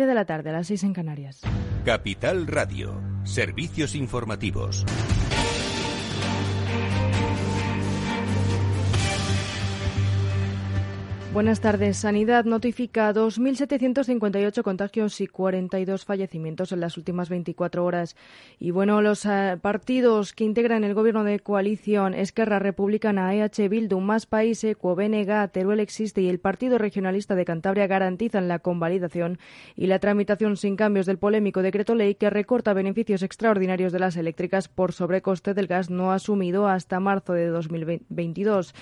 7 de la tarde, a las 6 en Canarias. Capital Radio, servicios informativos. Buenas tardes. Sanidad notifica 2.758 contagios y 42 fallecimientos en las últimas 24 horas. Y bueno, los eh, partidos que integran el gobierno de coalición Esquerra Republicana, EH Bildu, Más País, Equo, BNG, Teruel Existe y el Partido Regionalista de Cantabria garantizan la convalidación y la tramitación sin cambios del polémico decreto ley que recorta beneficios extraordinarios de las eléctricas por sobrecoste del gas no asumido hasta marzo de 2022.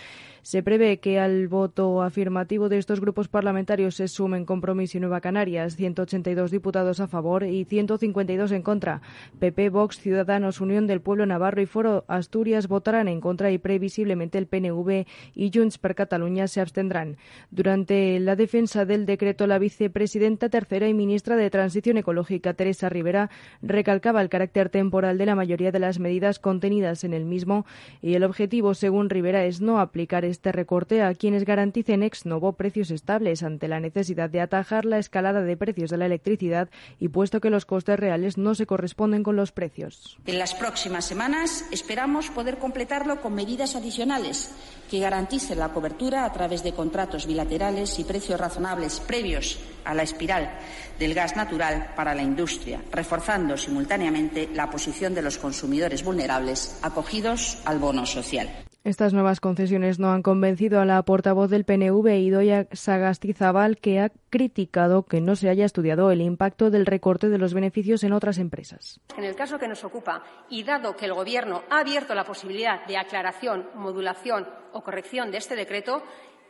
Se prevé que al voto afirmativo de estos grupos parlamentarios se sumen Compromiso y Nueva Canarias, 182 diputados a favor y 152 en contra. PP, Vox, Ciudadanos, Unión del Pueblo Navarro y Foro Asturias votarán en contra y previsiblemente el PNV y Junts per Cataluña se abstendrán. Durante la defensa del decreto, la vicepresidenta tercera y ministra de Transición Ecológica, Teresa Rivera, recalcaba el carácter temporal de la mayoría de las medidas contenidas en el mismo y el objetivo, según Rivera, es no aplicar recorte a quienes garanticen ex novo precios estables ante la necesidad de atajar la escalada de precios de la electricidad y puesto que los costes reales no se corresponden con los precios. En las próximas semanas esperamos poder completarlo con medidas adicionales que garanticen la cobertura a través de contratos bilaterales y precios razonables previos a la espiral del gas natural para la industria, reforzando simultáneamente la posición de los consumidores vulnerables acogidos al bono social. Estas nuevas concesiones no han convencido a la portavoz del PNV, Idoia Sagastizabal, que ha criticado que no se haya estudiado el impacto del recorte de los beneficios en otras empresas. En el caso que nos ocupa, y dado que el Gobierno ha abierto la posibilidad de aclaración, modulación o corrección de este decreto,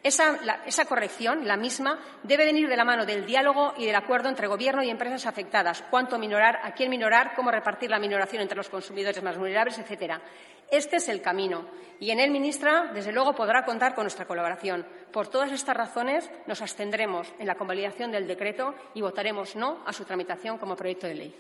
esa, corrección, la misma, debe venir de la mano del diálogo y del acuerdo entre Gobierno y empresas afectadas. Cuánto minorar, a quién minorar, cómo repartir la minoración entre los consumidores más vulnerables, etcétera. Este es el camino y en él, ministra, desde luego podrá contar con nuestra colaboración. Por todas estas razones, nos abstendremos en la convalidación del decreto y votaremos no a su tramitación como proyecto de ley.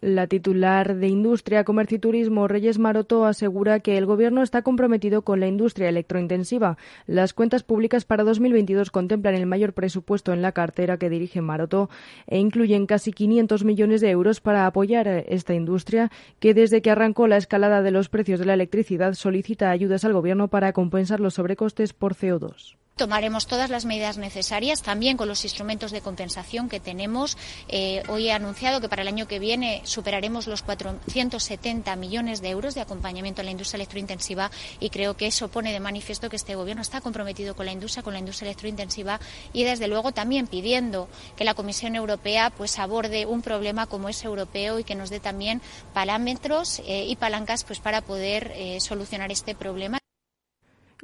La titular de Industria, Comercio y Turismo, Reyes Maroto, asegura que el Gobierno está comprometido con la industria electrointensiva. Las cuentas públicas para 2022 contemplan el mayor presupuesto en la cartera que dirige Maroto e incluyen casi 500 millones de euros para apoyar esta industria que desde que arrancó la escalada de los precios de la electricidad solicita ayudas al Gobierno para compensar los sobrecostes por CO2. Tomaremos todas las medidas necesarias, también con los instrumentos de compensación que tenemos. Eh, hoy he anunciado que para el año que viene superaremos los 470 millones de euros de acompañamiento a la industria electrointensiva y creo que eso pone de manifiesto que este Gobierno está comprometido con la industria, con la industria electrointensiva y, desde luego, también pidiendo que la Comisión Europea pues, aborde un problema como ese europeo y que nos dé también parámetros eh, y palancas pues, para poder eh, solucionar este problema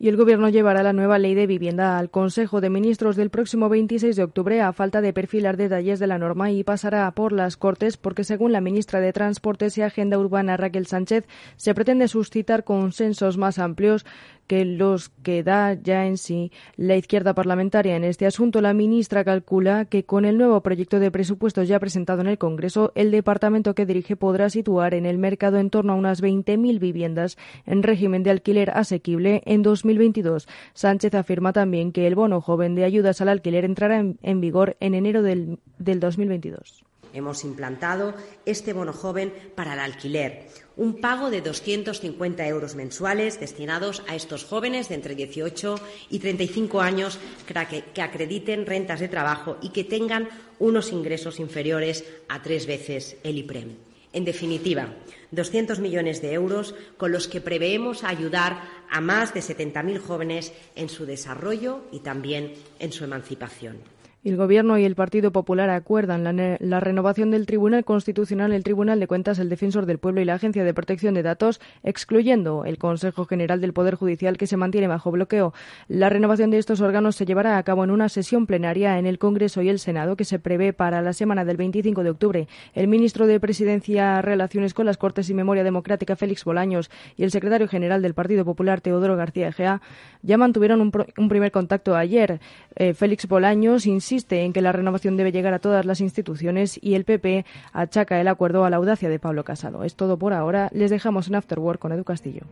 y el Gobierno llevará la nueva ley de vivienda al Consejo de Ministros del próximo 26 de octubre a falta de perfilar detalles de la norma y pasará por las Cortes porque, según la ministra de Transportes y Agenda Urbana Raquel Sánchez, se pretende suscitar consensos más amplios que los que da ya en sí la izquierda parlamentaria en este asunto. La ministra calcula que con el nuevo proyecto de presupuestos ya presentado en el Congreso, el departamento que dirige podrá situar en el mercado en torno a unas 20.000 viviendas en régimen de alquiler asequible en 2022. Sánchez afirma también que el bono joven de ayudas al alquiler entrará en, vigor en enero del, del 2022. Hemos implantado este bono joven para el alquiler, un pago de 250 euros mensuales destinados a estos jóvenes de entre 18 y 35 años que acrediten rentas de trabajo y que tengan unos ingresos inferiores a tres veces el IPREM. En definitiva, 200 millones de euros con los que preveemos ayudar a más de 70.000 jóvenes en su desarrollo y también en su emancipación. El Gobierno y el Partido Popular acuerdan la, renovación del Tribunal Constitucional, el Tribunal de Cuentas, el Defensor del Pueblo y la Agencia de Protección de Datos, excluyendo el Consejo General del Poder Judicial que se mantiene bajo bloqueo. La renovación de estos órganos se llevará a cabo en una sesión plenaria en el Congreso y el Senado que se prevé para la semana del 25 de octubre. El ministro de Presidencia, Relaciones con las Cortes y Memoria Democrática, Félix Bolaños, y el secretario general del Partido Popular, Teodoro García Egea, ya mantuvieron un, primer contacto ayer. Eh, Félix Bolaños insiste en que la renovación debe llegar a todas las instituciones y el PP achaca el acuerdo a la audacia de Pablo Casado. Es todo por ahora. Les dejamos en Afterwork con Edu Castillo.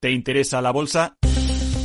¿Te interesa la bolsa?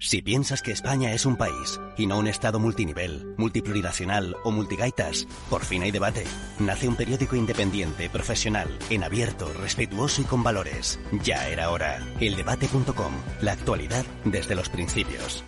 Si piensas que España es un país y no un estado multinivel, multiplurinacional o multigaitas, por fin hay debate. Nace un periódico independiente, profesional, en abierto, respetuoso y con valores. Ya era hora. Eldebate.com. La actualidad desde los principios.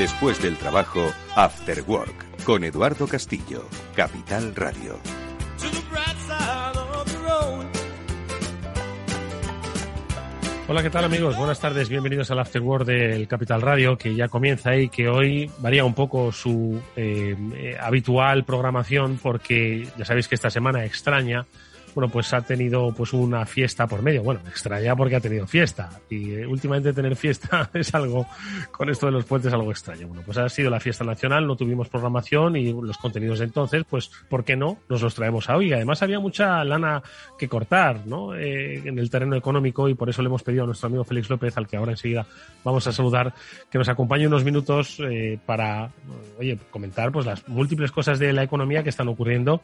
Después del trabajo, After Work, con Eduardo Castillo, Capital Radio. Hola, ¿qué tal amigos? Buenas tardes, bienvenidos al After Work del Capital Radio, que ya comienza y que hoy varía un poco su eh, eh, habitual programación porque ya sabéis que esta semana extraña bueno, pues ha tenido pues una fiesta por medio. Bueno, extraña porque ha tenido fiesta. Y eh, últimamente tener fiesta es algo, con esto de los puentes, algo extraño. Bueno, pues ha sido la fiesta nacional, no tuvimos programación y los contenidos de entonces, pues, ¿por qué no? Nos los traemos a hoy. Además había mucha lana que cortar, ¿no? Eh, en el terreno económico y por eso le hemos pedido a nuestro amigo Félix López, al que ahora enseguida vamos a saludar, que nos acompañe unos minutos eh, para, oye, comentar pues las múltiples cosas de la economía que están ocurriendo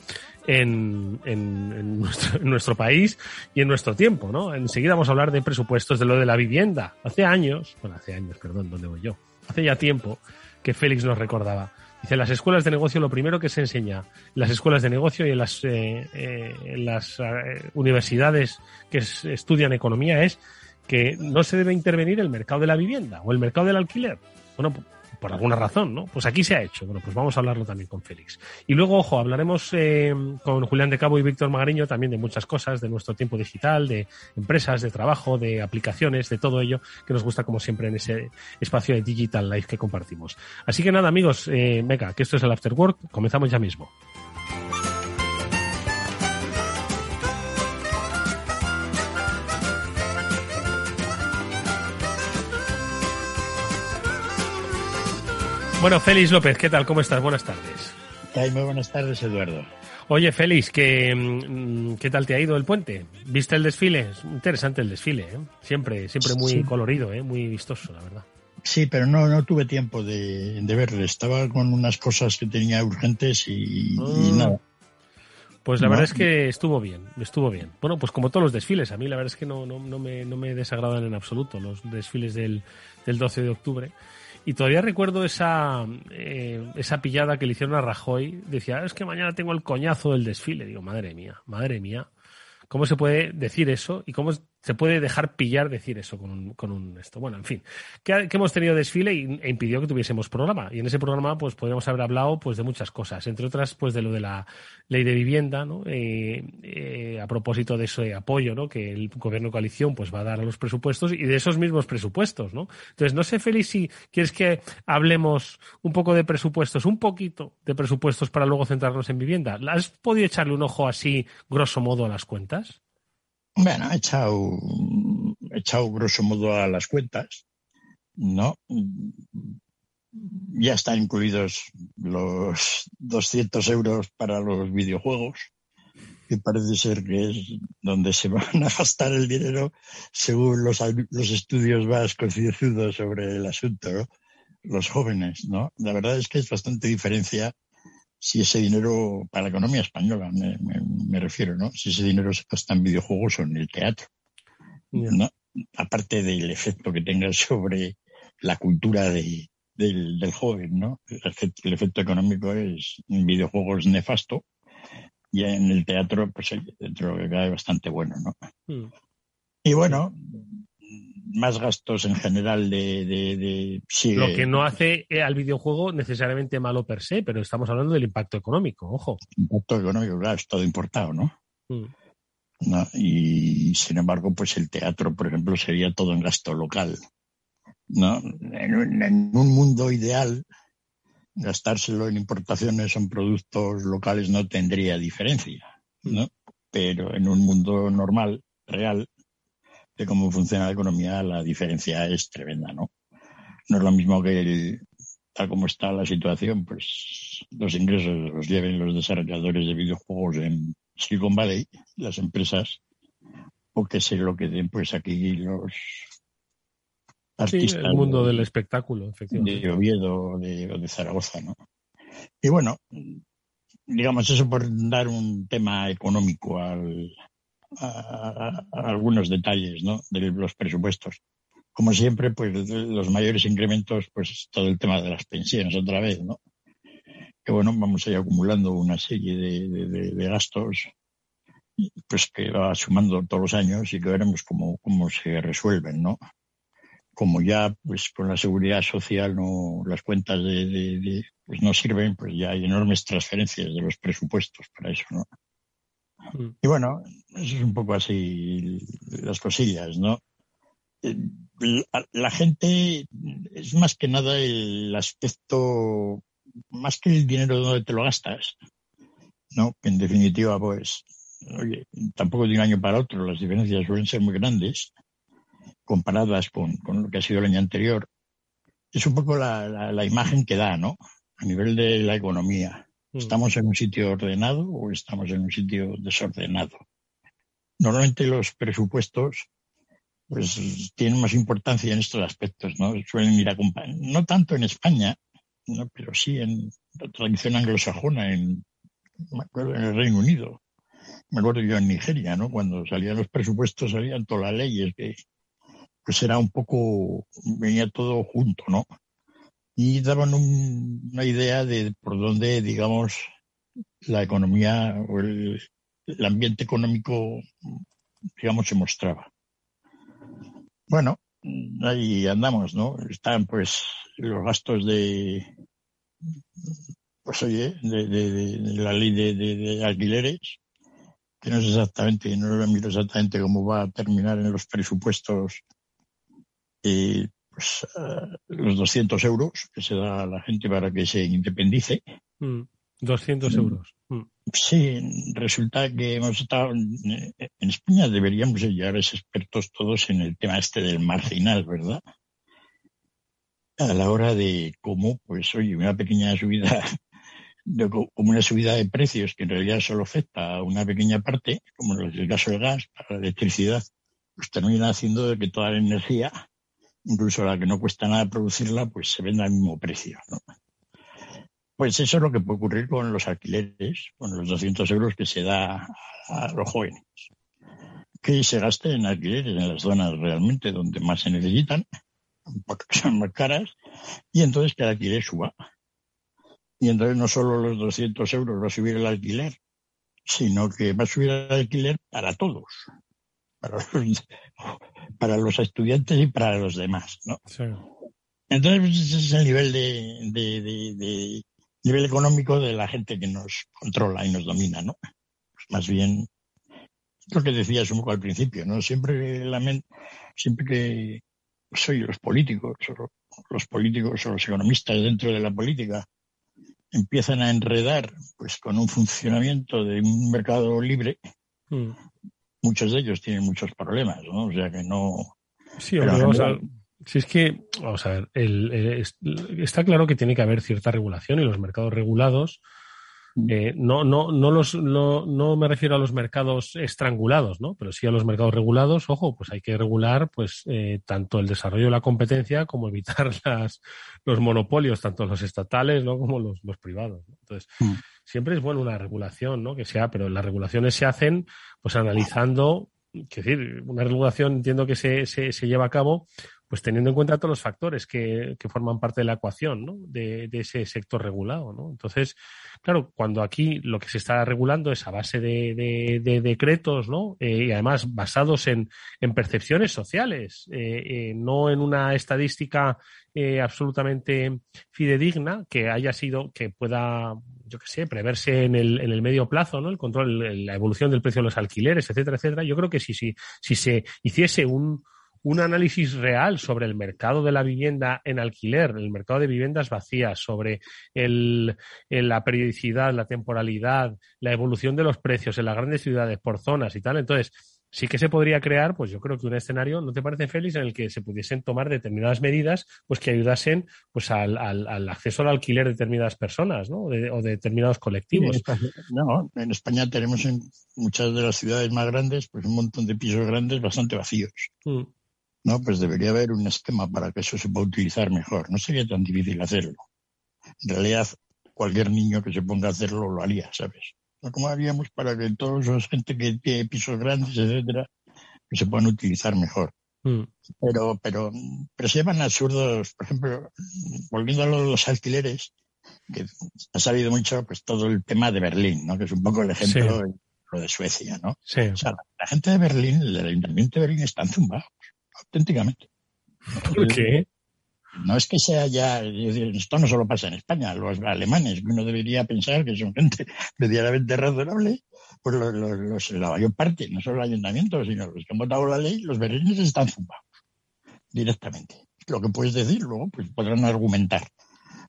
en, en, en en nuestro país y en nuestro tiempo, ¿no? Enseguida vamos a hablar de presupuestos, de lo de la vivienda. Hace años, bueno, hace años, perdón, ¿dónde voy yo? Hace ya tiempo que Félix nos recordaba. Dice, las escuelas de negocio lo primero que se enseña, en las escuelas de negocio y en las, eh, eh, eh, universidades que estudian economía es que no se debe intervenir el mercado de la vivienda o el mercado del alquiler. Bueno, por alguna razón, ¿no? Pues aquí se ha hecho. Bueno, pues vamos a hablarlo también con Félix. Y luego, ojo, hablaremos eh, con Julián de Cabo y Víctor Magariño también de muchas cosas, de nuestro tiempo digital, de empresas, de trabajo, de aplicaciones, de todo ello que nos gusta como siempre en ese espacio de Digital Life que compartimos. Así que nada, amigos, eh, venga, que esto es el After Work, comenzamos ya mismo. Bueno, Félix López, ¿qué tal? ¿Cómo estás? Buenas tardes. Muy buenas tardes, Eduardo. Oye, Félix, ¿qué, mm, ¿qué tal te ha ido el puente? ¿Viste el desfile? Es interesante el desfile, ¿eh? Siempre, siempre muy colorido, ¿eh? Muy vistoso, la verdad. Sí, pero no, no tuve tiempo de, de verlo. Estaba con unas cosas que tenía urgentes y, Ah. nada. Pues la No. verdad es que estuvo bien, estuvo bien. Bueno, pues como todos los desfiles, a mí la verdad es que no, no, no, me, no me desagradan en absoluto los desfiles del, del 12 de octubre. Y todavía recuerdo esa, eh, esa pillada que le hicieron a Rajoy. Decía, es que mañana tengo el coñazo del desfile. Digo, madre mía, madre mía. ¿Cómo se puede decir eso? ¿Y cómo se puede dejar pillar decir eso con un, con un esto? Bueno, en fin, que, hemos tenido desfile y, e impidió que tuviésemos programa. Y en ese programa, pues podríamos haber hablado pues de muchas cosas, entre otras, pues de lo de la ley de vivienda, ¿no? Eh, eh, a propósito de ese apoyo, ¿no? Que el gobierno de coalición pues va a dar a los presupuestos y de esos mismos presupuestos, ¿no? Entonces, no sé, Félix, si quieres que hablemos un poco de presupuestos, un poquito de presupuestos para luego centrarnos en vivienda. ¿Has podido echarle un ojo así, grosso modo, a las cuentas? Bueno, he echado, he echado grosso modo a las cuentas, ¿no? Ya están incluidos los 200 euros para los videojuegos, que parece ser que es donde se van a gastar el dinero según los, los estudios más concienzudos sobre el asunto. Los jóvenes, ¿no? La verdad es que es bastante diferencia si ese dinero, para la economía española me, me, me refiero, ¿no? Si ese dinero se gasta en videojuegos o en el teatro, ¿no? Aparte del efecto que tenga sobre la cultura de, del, del, joven, ¿no? El efecto, el efecto, económico es en videojuegos nefasto y en el teatro, pues dentro que cae bastante bueno, ¿no? Mm. Y bueno, más gastos en general de, de, de sí, lo que no hace al videojuego necesariamente malo per se, pero estamos hablando del impacto económico, ojo. Impacto económico, claro, es todo importado, ¿no? Mm. ¿no? Y sin embargo, pues el teatro, por ejemplo, sería todo en gasto local. ¿no? En un, en un mundo ideal, gastárselo en importaciones o en productos locales no tendría diferencia, ¿no? pero en un mundo normal, real, de cómo funciona la economía, la diferencia es tremenda, ¿no? No es lo mismo que el, tal como está la situación, pues los ingresos los lleven los desarrolladores de videojuegos en Silicon Valley, las empresas, o que se lo que den pues aquí los artistas. el mundo del espectáculo, efectivamente. De Oviedo o de, Zaragoza, ¿no? Y bueno, digamos eso por dar un tema económico al, a, algunos detalles ¿no? de los presupuestos como siempre, pues los mayores incrementos, pues todo el tema de las pensiones otra vez, ¿no? Que bueno, vamos a ir acumulando una serie de, gastos, pues que va sumando todos los años y que veremos cómo, cómo se resuelven, ¿no? Como ya, pues con la seguridad social no, las cuentas de, pues no sirven, pues ya hay enormes transferencias de los presupuestos para eso, ¿no? Mm. Y bueno, es un poco así las cosillas, ¿no? la, gente es más que nada el aspecto, más que el dinero donde te lo gastas, ¿no? Que en definitiva, pues, oye, tampoco de un año para otro las diferencias suelen ser muy grandes comparadas con, lo que ha sido el año anterior. Es un poco la, la, imagen que da, ¿no? A nivel de la economía. Mm. ¿Estamos en un sitio ordenado o estamos en un sitio desordenado? Normalmente los presupuestos pues tienen más importancia en estos aspectos, ¿no? Suelen ir a no tanto en España, ¿no? pero sí en la tradición anglosajona, en, me acuerdo, en el Reino Unido. Me acuerdo yo en Nigeria, ¿no? Cuando salían los presupuestos salían todas las leyes, que pues era un poco, venía todo junto, ¿no? Y daban una idea de por dónde, digamos, la economía o el ambiente económico, digamos, se mostraba. Bueno, ahí andamos, ¿no? Están pues los gastos de, pues oye, de, la ley de, alquileres, que no sé exactamente, no lo miro exactamente cómo va a terminar en los presupuestos, eh, pues los 200 euros que se da a la gente para que se independice. 200 mm, euros. Mm. Sí, resulta que hemos estado en España deberíamos llegar a ser expertos todos en el tema este del marginal, ¿verdad? A la hora de cómo, pues oye, una pequeña subida, como una subida de precios que en realidad solo afecta a una pequeña parte, como el caso del gas, para la electricidad, pues termina haciendo de que toda la energía, incluso la que no cuesta nada producirla, pues se venda al mismo precio, ¿no? Pues eso es lo que puede ocurrir con los alquileres, con los 200 euros que se da a los jóvenes. Que se gaste en alquileres en las zonas realmente donde más se necesitan, porque son más caras, y entonces que el alquiler suba. Y entonces no solo los 200 euros va a subir el alquiler, sino que va a subir el alquiler para todos, para los, para los estudiantes y para los demás. ¿no? Entonces pues, ese es el nivel de nivel económico de la gente que nos controla y nos domina, ¿no? Pues más bien, lo que decías un poco al principio, ¿no? Siempre la siempre que soy los políticos, o los políticos o los economistas dentro de la política empiezan a enredar pues con un funcionamiento de un mercado libre, mm. Muchos de ellos tienen muchos problemas, ¿no? O sea que no. Sí, vamos a si es que, vamos a ver, el, está claro que tiene que haber cierta regulación y los mercados regulados, mm. eh, no, no, no, los, no, no me refiero a los mercados estrangulados, ¿no? Pero sí a los mercados regulados, ojo, pues hay que regular pues eh, tanto el desarrollo de la competencia como evitar las, los monopolios, tanto los estatales ¿no? como los, los privados. Entonces, mm. Siempre es bueno una regulación, ¿no? Que sea, pero las regulaciones se hacen pues analizando, es decir, una regulación entiendo que se, se, se lleva a cabo pues teniendo en cuenta todos los factores que, que forman parte de la ecuación ¿no? de, de, ese sector regulado. ¿no? Entonces, claro, cuando aquí lo que se está regulando es a base de, de decretos ¿no? Eh, y además basados en, en percepciones sociales, eh, eh, no en una estadística eh, absolutamente fidedigna que haya sido, que pueda, yo qué sé, preverse en el, en el medio plazo, ¿no? El control, la evolución del precio de los alquileres, etcétera, etcétera. Yo creo que si, si, si se hiciese un, un análisis real sobre el mercado de la vivienda en alquiler, el mercado de viviendas vacías, sobre el, la periodicidad, la temporalidad, la evolución de los precios en las grandes ciudades por zonas y tal. Entonces, sí que se podría crear, pues yo creo que un escenario, ¿no te parece, Félix, en el que se pudiesen tomar determinadas medidas pues que ayudasen pues al, al, acceso al alquiler de determinadas personas, ¿no? O de, determinados colectivos. no, en España tenemos en muchas de las ciudades más grandes pues un montón de pisos grandes bastante vacíos. Mm. No, pues debería haber un esquema para que eso se pueda utilizar mejor. No sería tan difícil hacerlo. En realidad, cualquier niño que se ponga a hacerlo lo haría, ¿sabes? como haríamos para que todos los gente que tiene pisos grandes, etcétera, que se puedan utilizar mejor. Mm. Pero, pero, pero se llevan absurdos, por ejemplo, volviendo a los alquileres, que ha salido mucho pues todo el tema de Berlín, ¿no? Que es un poco el ejemplo de lo de Suecia, ¿no? Sí. O sea, la gente de Berlín, el ayuntamiento de Berlín están zumbados, auténticamente. ¿Por qué? no es que sea ya, esto no solo pasa en España, los alemanes, uno debería pensar que son gente medianamente razonable, pues los, la mayor parte, no solo el ayuntamiento, sino los que han votado la ley, los berlines están zumbados directamente. Lo que puedes decir luego, pues podrán argumentar.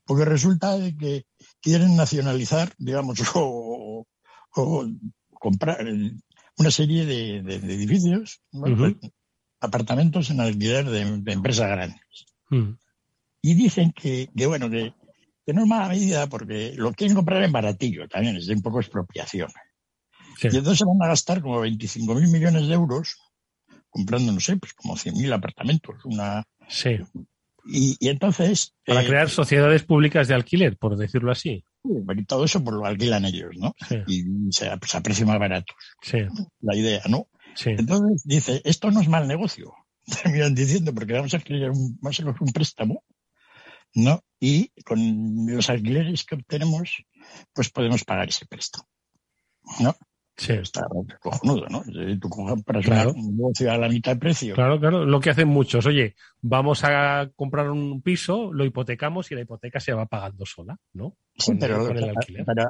Porque resulta de que quieren nacionalizar, digamos, o, comprar una serie de, edificios, apartamentos en alquiler de, empresas grandes. Mm. Y dicen que, que bueno, que, que, no es mala medida porque lo quieren comprar en baratillo también, es de un poco expropiación. Y entonces se van a gastar como 25 mil millones de euros comprando, no sé, pues como 100.000 apartamentos. Una... Sí. Y, y entonces... Para eh, crear sociedades públicas de alquiler, por decirlo así. Y todo eso pues lo alquilan ellos, ¿no? Y se, pues, a precios más baratos. Sí. La idea, ¿no? Sí. Entonces dice, esto no es mal negocio. Terminan diciendo, porque vamos a crear un, vamos a un préstamo ¿no? Y con los alquileres que obtenemos, pues podemos pagar ese préstamo, ¿no? Sí. Está cojonudo, ¿no? Tú compras claro. un negocio a la mitad de precio. Claro, claro. Lo que hacen muchos. Oye, vamos a comprar un piso, lo hipotecamos y la hipoteca se va pagando sola, ¿no? Sí, pero,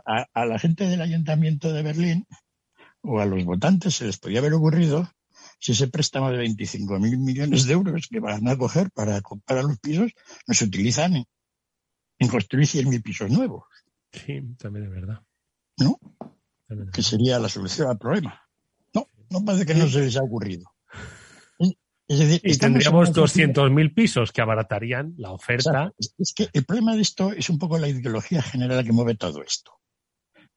a, la gente del ayuntamiento de Berlín o a los votantes se les podía haber ocurrido si ese préstamo de 25 mil millones de euros que van a coger para comprar los pisos no se utilizan en, construir 100.000 pisos nuevos. Sí, también es verdad. ¿No? que sería la solución al problema. No, no parece que no se les ha ocurrido. Es decir, y tendríamos 200.000 pisos que abaratarían la oferta. es que el problema de esto es un poco la ideología general que mueve todo esto.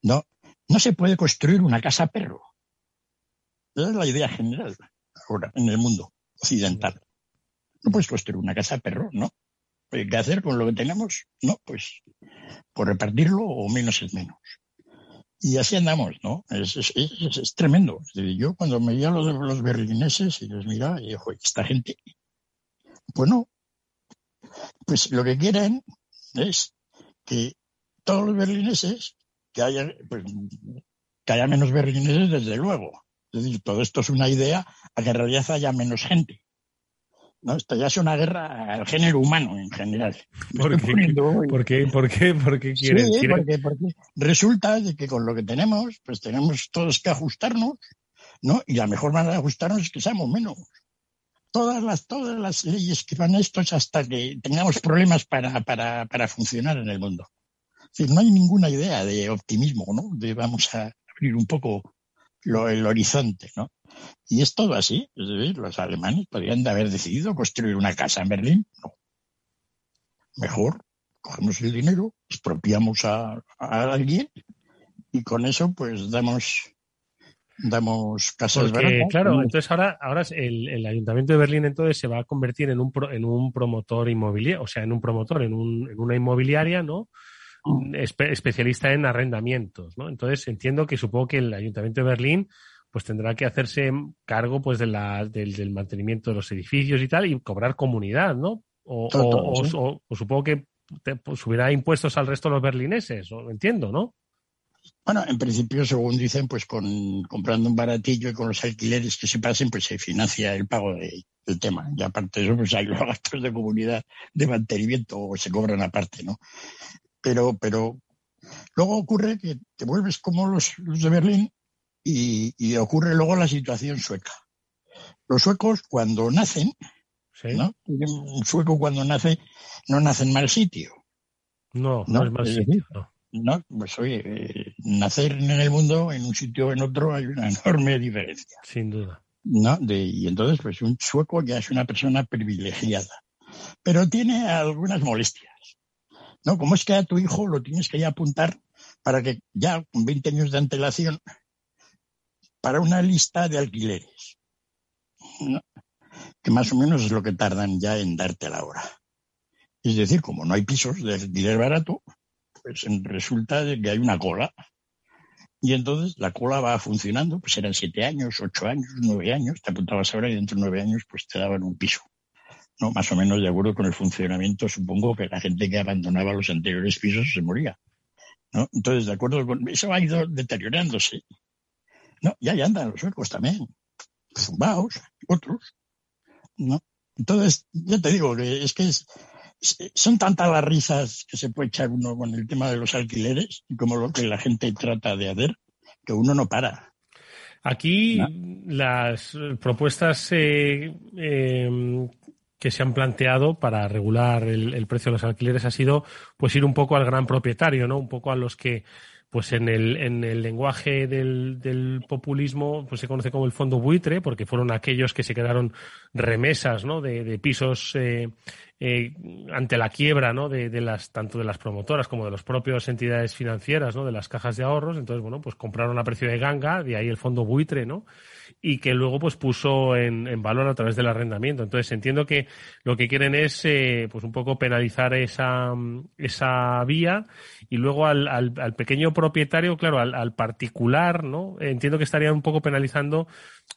No, no se puede construir una casa perro. Esa es la idea general ahora en el mundo occidental. No puedes construir una casa perro, ¿no? ¿Qué hacer con lo que tenemos? No, pues por repartirlo o menos es menos. Y así andamos, ¿no? Es, es, tremendo. Yo cuando me veía los, los berlineses y los miraba y digo, esta gente, pues no. Pues lo que quieren es que todos los berlineses, que haya, pues, que haya menos berlineses desde luego, es decir, todo esto es una idea a que en realidad haya menos gente. ¿no? Esto ya es una guerra al género humano en general. ¿Por qué? ¿Por qué? ¿Por qué? quieren? Sí, porque, porque, resulta de que con lo que tenemos, pues tenemos todos que ajustarnos, ¿no? Y la mejor manera de ajustarnos es que seamos menos. Todas las, todas las leyes que van a esto es hasta que tengamos problemas para, para, para funcionar en el mundo. No hay ninguna idea de optimismo, ¿no? De vamos a abrir un poco lo, el horizonte, ¿no? Y es todo así. Es decir, los alemanes podrían haber decidido construir una casa en Berlín. No. Mejor cogemos el dinero, expropiamos a, alguien y con eso pues damos damos casas Porque, Claro, entonces ahora, ahora el, el, Ayuntamiento de Berlín entonces se va a convertir en un, en un promotor inmobiliario, o sea, en un promotor, en, un, en una inmobiliaria, ¿no? Especialista en arrendamientos, ¿no? Entonces entiendo que supongo que el Ayuntamiento de Berlín pues tendrá que hacerse cargo pues de la, del, mantenimiento de los edificios y tal y cobrar comunidad, ¿no? O, o, supongo que pues, subirá impuestos al resto de los berlineses, ¿o? entiendo, ¿no? Bueno, en principio, según dicen, pues con comprando un baratillo y con los alquileres que se pasen, pues se financia el pago del tema. Y aparte de eso, pues hay los gastos de comunidad de mantenimiento o se cobran aparte, ¿no? Pero, pero luego ocurre que te vuelves como los, de Berlín y, ocurre luego la situación sueca. Los suecos, cuando nacen, ¿no? Un sueco cuando nace no nace en mal sitio. No, no, es mal sitio. no. pues oye, eh, nacer en el mundo, en un sitio o en otro, hay una enorme diferencia. Sin duda. ¿no? De, y entonces, pues un sueco ya es una persona privilegiada, pero tiene algunas molestias. ¿No? Como es que a tu hijo lo tienes que ya apuntar para que ya con 20 años de antelación para una lista de alquileres, que más o menos es lo que tardan ya en darte la hora. Es decir, como no hay pisos de alquiler barato, pues resulta que hay una cola. Y entonces la cola va funcionando, pues eran siete años, ocho años, nueve años, te apuntabas ahora y dentro de nueve años pues te daban un piso. ¿No? Más o menos de acuerdo con el funcionamiento, supongo que la gente que abandonaba los anteriores pisos se moría. ¿no? Entonces, de acuerdo con eso ha ido deteriorándose. No, ya, ya andan los suecos también, zumbaos, otros, ¿no? Entonces, ya te digo que es que son tantas las risas que se puede echar uno con el tema de los alquileres y como lo que la gente trata de hacer, que uno no para. Aquí las propuestas eh, em, que se han planteado para regular el, el, precio de los alquileres ha sido pues ir un poco al gran propietario, ¿no? Un poco a los que pues en el, en el lenguaje del, del, populismo pues se conoce como el fondo buitre, porque fueron aquellos que se quedaron remesas ¿no? de, de pisos eh, eh, ante la quiebra ¿no? de, de, las, tanto de las promotoras como de las propias entidades financieras, ¿no? de las cajas de ahorros. Entonces, bueno, pues compraron a precio de ganga, de ahí el fondo buitre, ¿no? y que luego pues puso en, en, valor a través del arrendamiento. Entonces entiendo que lo que quieren es eh, pues un poco penalizar esa, esa vía y luego al, al, pequeño propietario, claro, al, particular, ¿no? Entiendo que estarían un poco penalizando,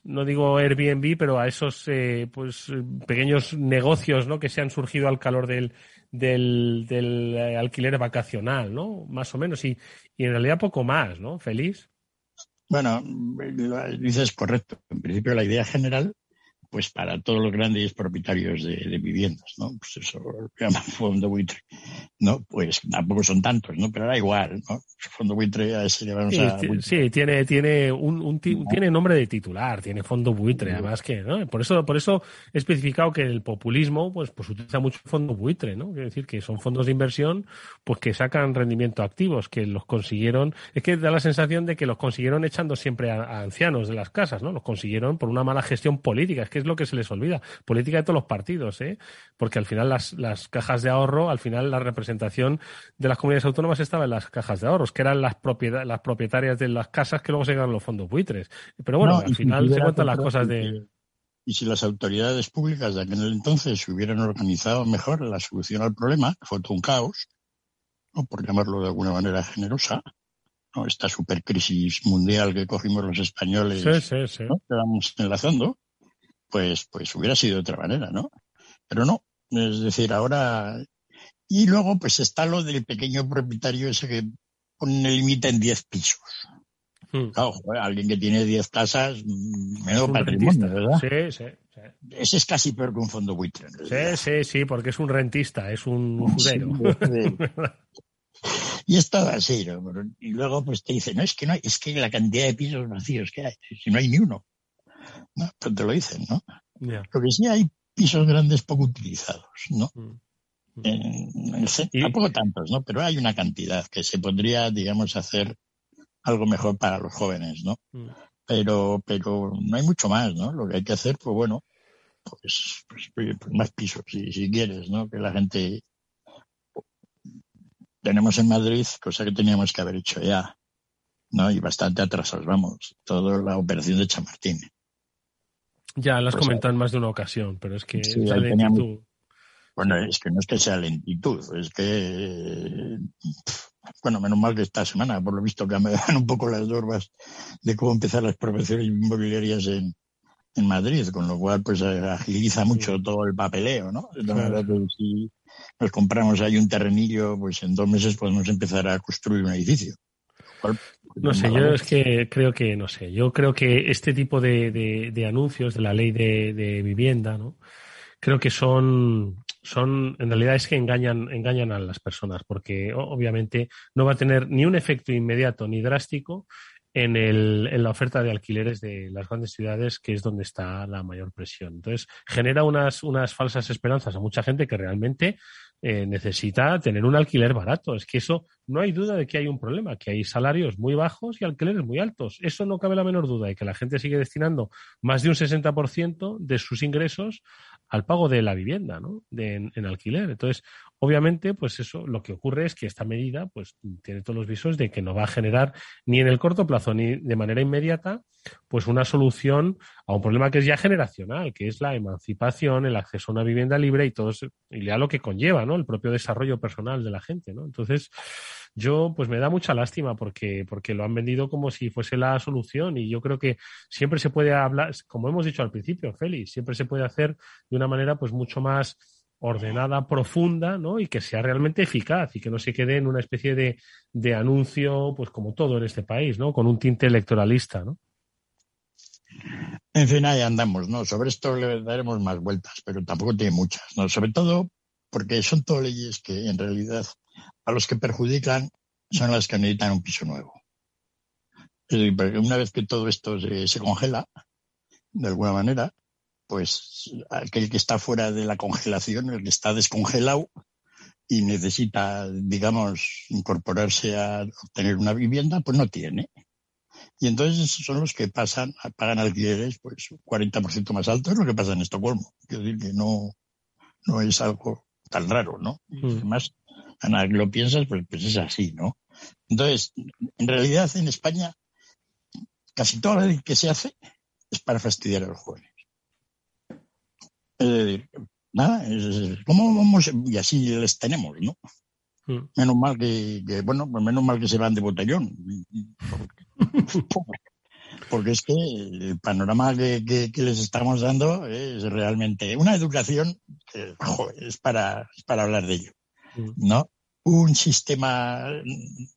no digo Airbnb, pero a esos eh, pues pequeños negocios, ¿no? Que se han surgido al calor del, del, alquiler vacacional, ¿no? Más o menos y, y en realidad poco más, ¿no? Feliz. Bueno, dices correcto. En principio la idea general pues para todos los grandes propietarios de, de viviendas, ¿no? Pues eso lo llaman fondo buitre, ¿no? Pues tampoco son tantos, ¿no? Pero da igual, ¿no? Fondo buitre a ese le vamos sí, a... Sí, tiene, tiene un, un no. tiene nombre de titular, tiene fondo buitre, no. además que, ¿no? Por eso, por eso he especificado que el populismo, pues, pues utiliza mucho fondo buitre, ¿no? Quiere decir que son fondos de inversión, pues que sacan rendimiento activos, que los consiguieron, es que da la sensación de que los consiguieron echando siempre a, a ancianos de las casas, ¿no? Los consiguieron por una mala gestión política, es que es lo que se les olvida. Política de todos los partidos, ¿eh? Porque al final las, las cajas de ahorro, al final la representación de las comunidades autónomas estaba en las cajas de ahorros, que eran las, propiedad, las propietarias de las casas que luego se quedaron los fondos buitres. Pero bueno, no, al final se cuentan las cosas de... Y si las autoridades públicas de aquel entonces hubieran organizado mejor la solución al problema, que fue todo un caos, ¿no? por llamarlo de alguna manera generosa, ¿no? esta supercrisis mundial que cogimos los españoles, sí, sí, sí. ¿no? que vamos enlazando, pues, pues hubiera sido de otra manera, ¿no? Pero no, es decir, ahora... Y luego, pues está lo del pequeño propietario ese que pone el límite en 10 pisos. Hmm. Claro, joder, alguien que tiene 10 casas, menos patrimonio, ¿verdad? Sí, sí, sí. Ese es casi peor que un fondo buitre. Sí, sí, sí, porque es un rentista, es un judero. Sí, y es todo así, ¿no? Y luego pues te dicen, no, es que no hay, es que la cantidad de pisos vacíos que hay, si no hay ni uno. ¿No? Pero te lo dicen, ¿no? Yeah. Lo que sí hay pisos grandes poco utilizados, ¿no? Mm. En el centro, tampoco tantos, ¿no? Pero hay una cantidad que se podría, digamos, hacer algo mejor para los jóvenes, ¿no? Mm. Pero, pero no hay mucho más, ¿no? Lo que hay que hacer, pues bueno, pues, pues, pues más pisos, si, si quieres, ¿no? Que la gente tenemos en Madrid, cosa que teníamos que haber hecho ya, ¿no? Y bastante atrasados, vamos, toda la operación de Chamartín. Ya, lo has Pues, comentado en más de una ocasión, pero es que Sí, teníamos- lentitud. Bueno, es que no es que sea lentitud, es que, bueno, menos mal que esta semana, por lo visto, cambian un poco las normas de cómo empezar las promociones inmobiliarias en, en Madrid, con lo cual, pues eh, agiliza mucho todo el papeleo, ¿no? Que si nos compramos ahí un terrenillo, pues en dos meses podemos empezar a construir un edificio. No sé, yo es que creo que, no sé, yo creo que este tipo de, de, de anuncios de la ley de, de vivienda, ¿no? Creo que son, son, en realidad es que engañan, engañan a las personas, porque obviamente no va a tener ni un efecto inmediato ni drástico en, el, en la oferta de alquileres de las grandes ciudades, que es donde está la mayor presión. Entonces, genera unas, unas falsas esperanzas a mucha gente que realmente eh, necesita tener un alquiler barato. Es que eso no hay duda de que hay un problema, que hay salarios muy bajos y alquileres muy altos. Eso no cabe la menor duda y que la gente sigue destinando más de un 60% de sus ingresos al pago de la vivienda, ¿no? De, en, alquiler. Entonces, obviamente, pues eso, lo que ocurre es que esta medida, pues, tiene todos los visos de que no va a generar ni en el corto plazo ni de manera inmediata, pues una solución a un problema que es ya generacional, que es la emancipación, el acceso a una vivienda libre y todo eso, y ya lo que conlleva, ¿no? El propio desarrollo personal de la gente, ¿no? Entonces, yo pues me da mucha lástima porque, porque lo han vendido como si fuese la solución y yo creo que siempre se puede hablar, como hemos dicho al principio, Félix, siempre se puede hacer de una manera pues mucho más ordenada, profunda, ¿no? Y que sea realmente eficaz y que no se quede en una especie de, de anuncio, pues como todo en este país, ¿no? Con un tinte electoralista, ¿no? En fin, ahí andamos, ¿no? Sobre esto le daremos más vueltas, pero tampoco tiene muchas, ¿no? Sobre todo porque son todas leyes que en realidad a los que perjudican son las que necesitan un piso nuevo. Una vez que todo esto se, congela, de alguna manera, pues aquel que está fuera de la congelación, el que está descongelado y necesita, digamos, incorporarse a obtener una vivienda, pues no tiene. Y entonces son los que pasan, pagan alquileres, pues 40% más alto es lo que pasa en Estocolmo. Quiero decir que no, no es algo tan raro, ¿no? Mm. Además, Ana, lo piensas, pues, pues, es así, ¿no? Entonces, en realidad en España, casi todo lo que se hace es para fastidiar a los jóvenes. Es decir, nada, ¿cómo vamos? Y así les tenemos, ¿no? Mm. Menos mal que, bueno, pues menos mal que se van de botellón. Porque, es que el panorama que, les estamos dando es realmente una educación que es, para, es para hablar de ello. Mm. ¿no? Un sistema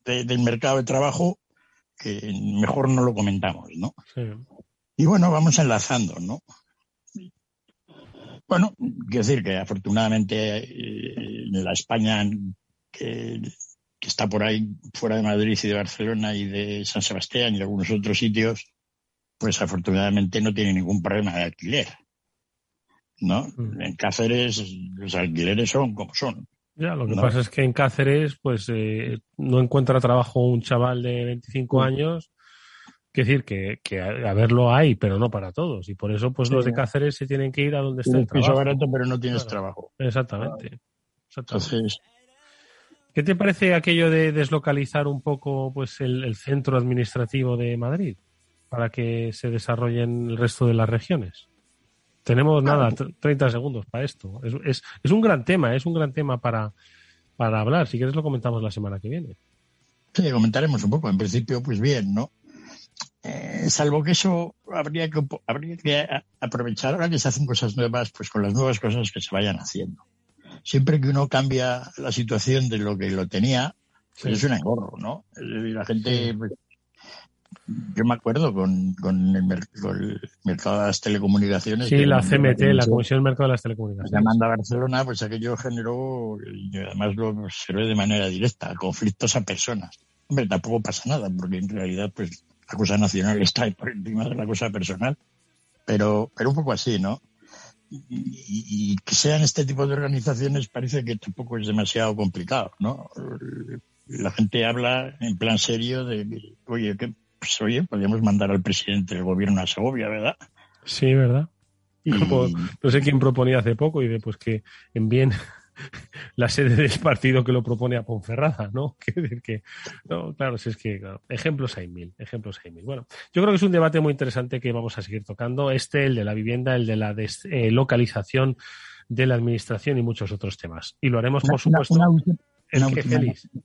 del mercado de trabajo que mejor no lo comentamos, ¿no? Y bueno, vamos enlazando, ¿no? Bueno, quiero decir que afortunadamente eh, en la España que, está por ahí fuera de Madrid y de Barcelona y de San Sebastián y algunos otros sitios, pues afortunadamente no tiene ningún problema de alquiler. ¿No? Mm. En Cáceres los alquileres son como son. Ya, lo que pasa es que en Cáceres, pues eh, no encuentra trabajo un chaval de 25 mm. años. Que decir que, que a, verlo hay, pero no para todos. Y por eso, pues los de Cáceres se tienen que ir a donde está el trabajo. barato, pero no tienes trabajo. Exactamente. ¿Qué te parece aquello de deslocalizar un poco pues el, el centro administrativo de Madrid para que se desarrollen el resto de las regiones? Tenemos nada, 30 segundos para esto. Es, es, un gran tema, es un gran tema para, para hablar. Si quieres lo comentamos la semana que viene. Sí, comentaremos un poco. En principio, pues bien, ¿no? Eh, salvo que eso habría que, habría que aprovechar ahora que se hacen cosas nuevas, pues con las nuevas cosas que se vayan haciendo. Siempre que uno cambia la situación de lo que lo tenía, pues es un engorro, ¿no? La gente pues, yo me acuerdo con, el, mercado de las telecomunicaciones. Sí, la CMT, la Comisión del Mercado de las Telecomunicaciones. Llamando a Barcelona, pues aquello generó, y además lo observé de manera directa, conflictos a personas. Hombre, tampoco pasa nada, porque en realidad, pues, la cosa nacional está por encima de la cosa personal. Pero, pero un poco así, ¿no? Y, y, que sean este tipo de organizaciones parece que tampoco es demasiado complicado, ¿no? La gente habla en plan serio de, oye, ¿qué, pues oye, podríamos mandar al presidente del gobierno a Segovia, ¿verdad? Sí, ¿verdad? no sé quién proponía hace poco y de pues que envíen la sede del partido que lo propone a Ponferrada, ¿no? que, no, claro, si es que ejemplos hay mil, ejemplos hay mil. Bueno, yo creo que es un debate muy interesante que vamos a seguir tocando. Este, el de la vivienda, el de la deslocalización eh, de la administración y muchos otros temas. Y lo haremos, por supuesto. Una,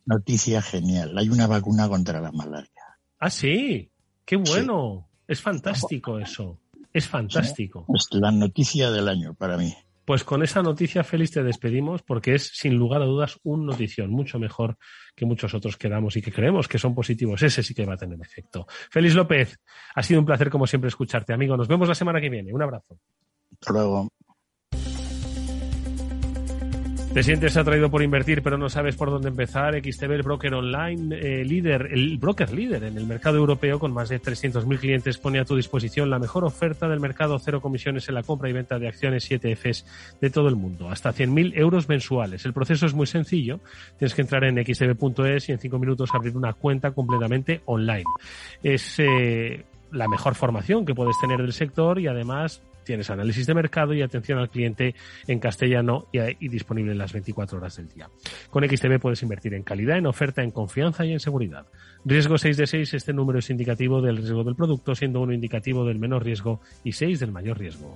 noticia genial. Hay una vacuna contra la malaria. Ah, sí. Qué bueno. Es fantástico eso. Es fantástico. Es la noticia del año para mí. Pues con esa noticia, feliz te despedimos porque es, sin lugar a dudas, un notición mucho mejor que muchos otros que damos y que creemos que son positivos. Ese sí que va a tener efecto. Félix López, ha sido un placer, como siempre, escucharte, amigo. Nos vemos la semana que viene. Un abrazo. Hasta luego. ¿Te sientes atraído por invertir pero no sabes por dónde empezar? XTB, el broker online eh, líder, el broker líder en el mercado europeo con más de 300.000 clientes pone a tu disposición la mejor oferta del mercado cero comisiones en la compra y venta de acciones y ETFs de todo el mundo, hasta 100.000 euros mensuales. El proceso es muy sencillo, tienes que entrar en xtb.es y en cinco minutos abrir una cuenta completamente online. Es eh, la mejor formación que puedes tener del sector y además Tienes análisis de mercado y atención al cliente en castellano y, disponible en las 24 horas del día. Con XTB puedes invertir en calidad, en oferta, en confianza y en seguridad. Riesgo 6 de 6, este número es indicativo del riesgo del producto, siendo uno indicativo del menor riesgo y 6 del mayor riesgo.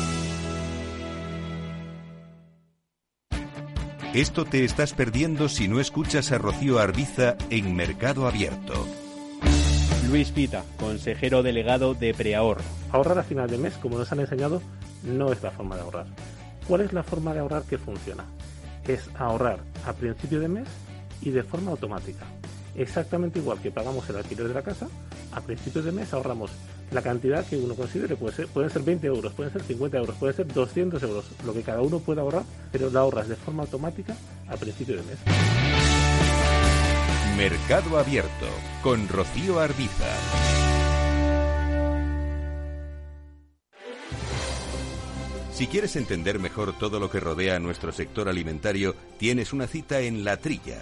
Esto te estás perdiendo si no escuchas a Rocío Arbiza en Mercado Abierto. Luis Pita, consejero delegado de Preahorro. Ahorrar a final de mes, como nos han enseñado, no es la forma de ahorrar. ¿Cuál es la forma de ahorrar que funciona? Es ahorrar a principio de mes y de forma automática. Exactamente igual que pagamos el alquiler de la casa, a principios de mes ahorramos la cantidad que uno considere. Puede ser, pueden ser 20 euros, pueden ser 50 euros, pueden ser 200 euros, lo que cada uno pueda ahorrar, pero la ahorras de forma automática a principio de mes. Mercado Abierto con Rocío Arbiza. Si quieres entender mejor todo lo que rodea a nuestro sector alimentario, tienes una cita en La Trilla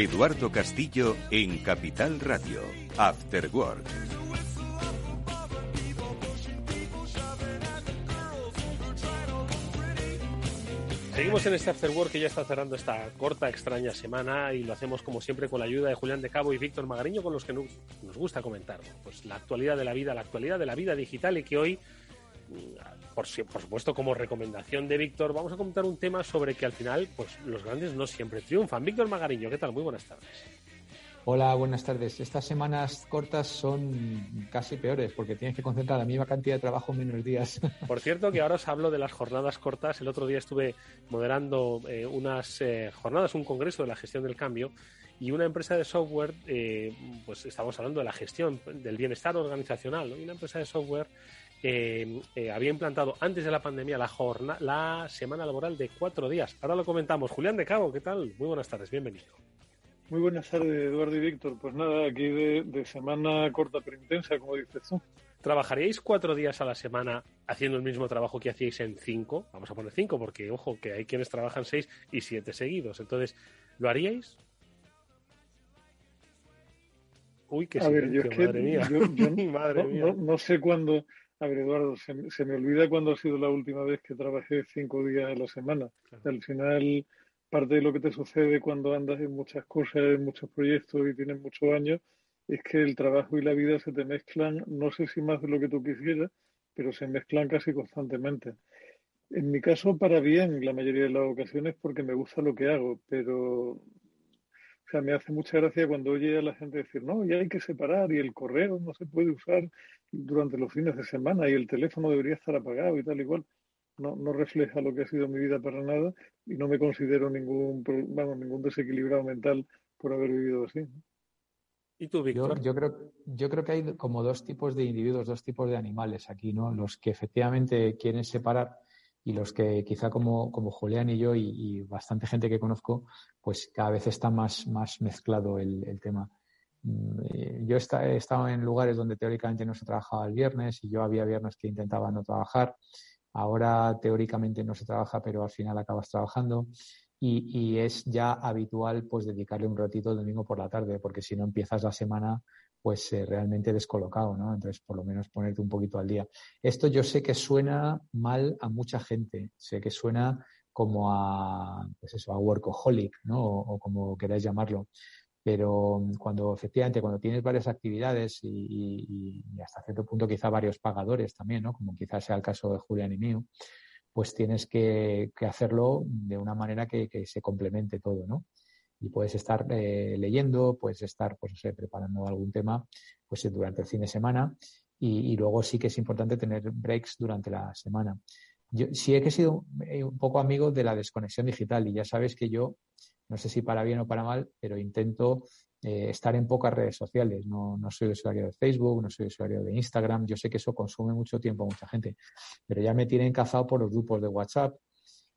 Eduardo Castillo en Capital Radio, After Work. Seguimos en este After Work que ya está cerrando esta corta, extraña semana y lo hacemos como siempre con la ayuda de Julián de Cabo y Víctor Magariño con los que nos gusta comentar pues la actualidad de la vida, la actualidad de la vida digital y que hoy por, supuesto, como recomendación de Víctor, vamos a comentar un tema sobre que al final, pues los grandes no siempre triunfan. Víctor Magariño, ¿qué tal? Muy buenas tardes. Hola, buenas tardes. Estas semanas cortas son casi peores porque tienes que concentrar la misma cantidad de trabajo en menos días. Por cierto, que ahora os hablo de las jornadas cortas. El otro día estuve moderando eh, unas eh, jornadas, un congreso de la gestión del cambio y una empresa de software, eh, pues estamos hablando de la gestión del bienestar organizacional, y una empresa de software eh, había implantado antes de la pandemia la, jornada, la semana laboral de cuatro días. Ahora lo comentamos. Julián de Cabo, ¿qué tal? Muy buenas tardes, bienvenido. Muy buenas tardes, Eduardo y Víctor. Pues nada, aquí de, semana corta pero intensa, como dices tú. ¿Trabajaríais cuatro días a la semana haciendo el mismo trabajo que hacíais en cinco? Vamos a poner cinco, porque ojo, que hay quienes trabajan seis y siete seguidos. Entonces, ¿lo haríais? Uy, qué a ver, yo es que madre mía. Yo, yo madre no, mía. no- no sé cuándo. A ver, Eduardo, se, se me olvida cuándo ha sido la última vez que trabajé cinco días a la semana. Al final, parte de lo que te sucede cuando andas en muchas cosas, en muchos proyectos y tienes muchos años, es que el trabajo y la vida se te mezclan, no sé si más de lo que tú quisieras, pero se mezclan casi constantemente. En mi caso, para bien, la mayoría de las ocasiones, porque me gusta lo que hago, pero o sea, me hace mucha gracia cuando oye a la gente decir, no, ya hay que separar y el correo no se puede usar durante los fines de semana y el teléfono debería estar apagado y tal igual. No, no refleja lo que ha sido mi vida para nada y no me considero ningún, pro- vamos, ningún desequilibrado mental por haber vivido así. ¿Y tú, Yo, Víctor? yo creo, yo creo que hay como dos tipos de individuos, dos tipos de animales aquí, ¿no? Los que efectivamente quieren separar y los que quizá como, como Julián y yo y, bastante gente que conozco, pues cada vez está más, más mezclado el, el tema. Mm, eh, Yo he estado en lugares donde teóricamente no se trabajaba el viernes y yo había viernes que intentaba no trabajar. Ahora teóricamente no se trabaja, pero al final acabas trabajando. Y, y es ya habitual pues dedicarle un ratito el domingo por la tarde, porque si no empiezas la semana pues eh, realmente descolocado, ¿no? Entonces, por lo menos ponerte un poquito al día. Esto yo sé que suena mal a mucha gente, sé que suena como a, pues eso, a workaholic, ¿no? O, como queráis llamarlo. Pero mm, cuando efectivamente, cuando tienes varias actividades y, hasta cierto punto quizá varios pagadores también, ¿no? Como quizás sea el caso de Julián y mío, pues tienes que, que hacerlo de una manera que, que se complemente todo, ¿no? Y puedes estar eh, leyendo, puedes estar, pues no sé, preparando algún tema pues durante el fin de semana y, y luego sí que es importante tener breaks durante la semana. Yo sí he que he sido eh, un poco amigo de la desconexión digital y ya sabes que yo, no sé si para bien o para mal, pero intento eh, estar en pocas redes sociales. No, no soy usuario de Facebook, no soy usuario de Instagram. Yo sé que eso consume mucho tiempo a mucha gente, pero ya me tienen cazado por los grupos de WhatsApp,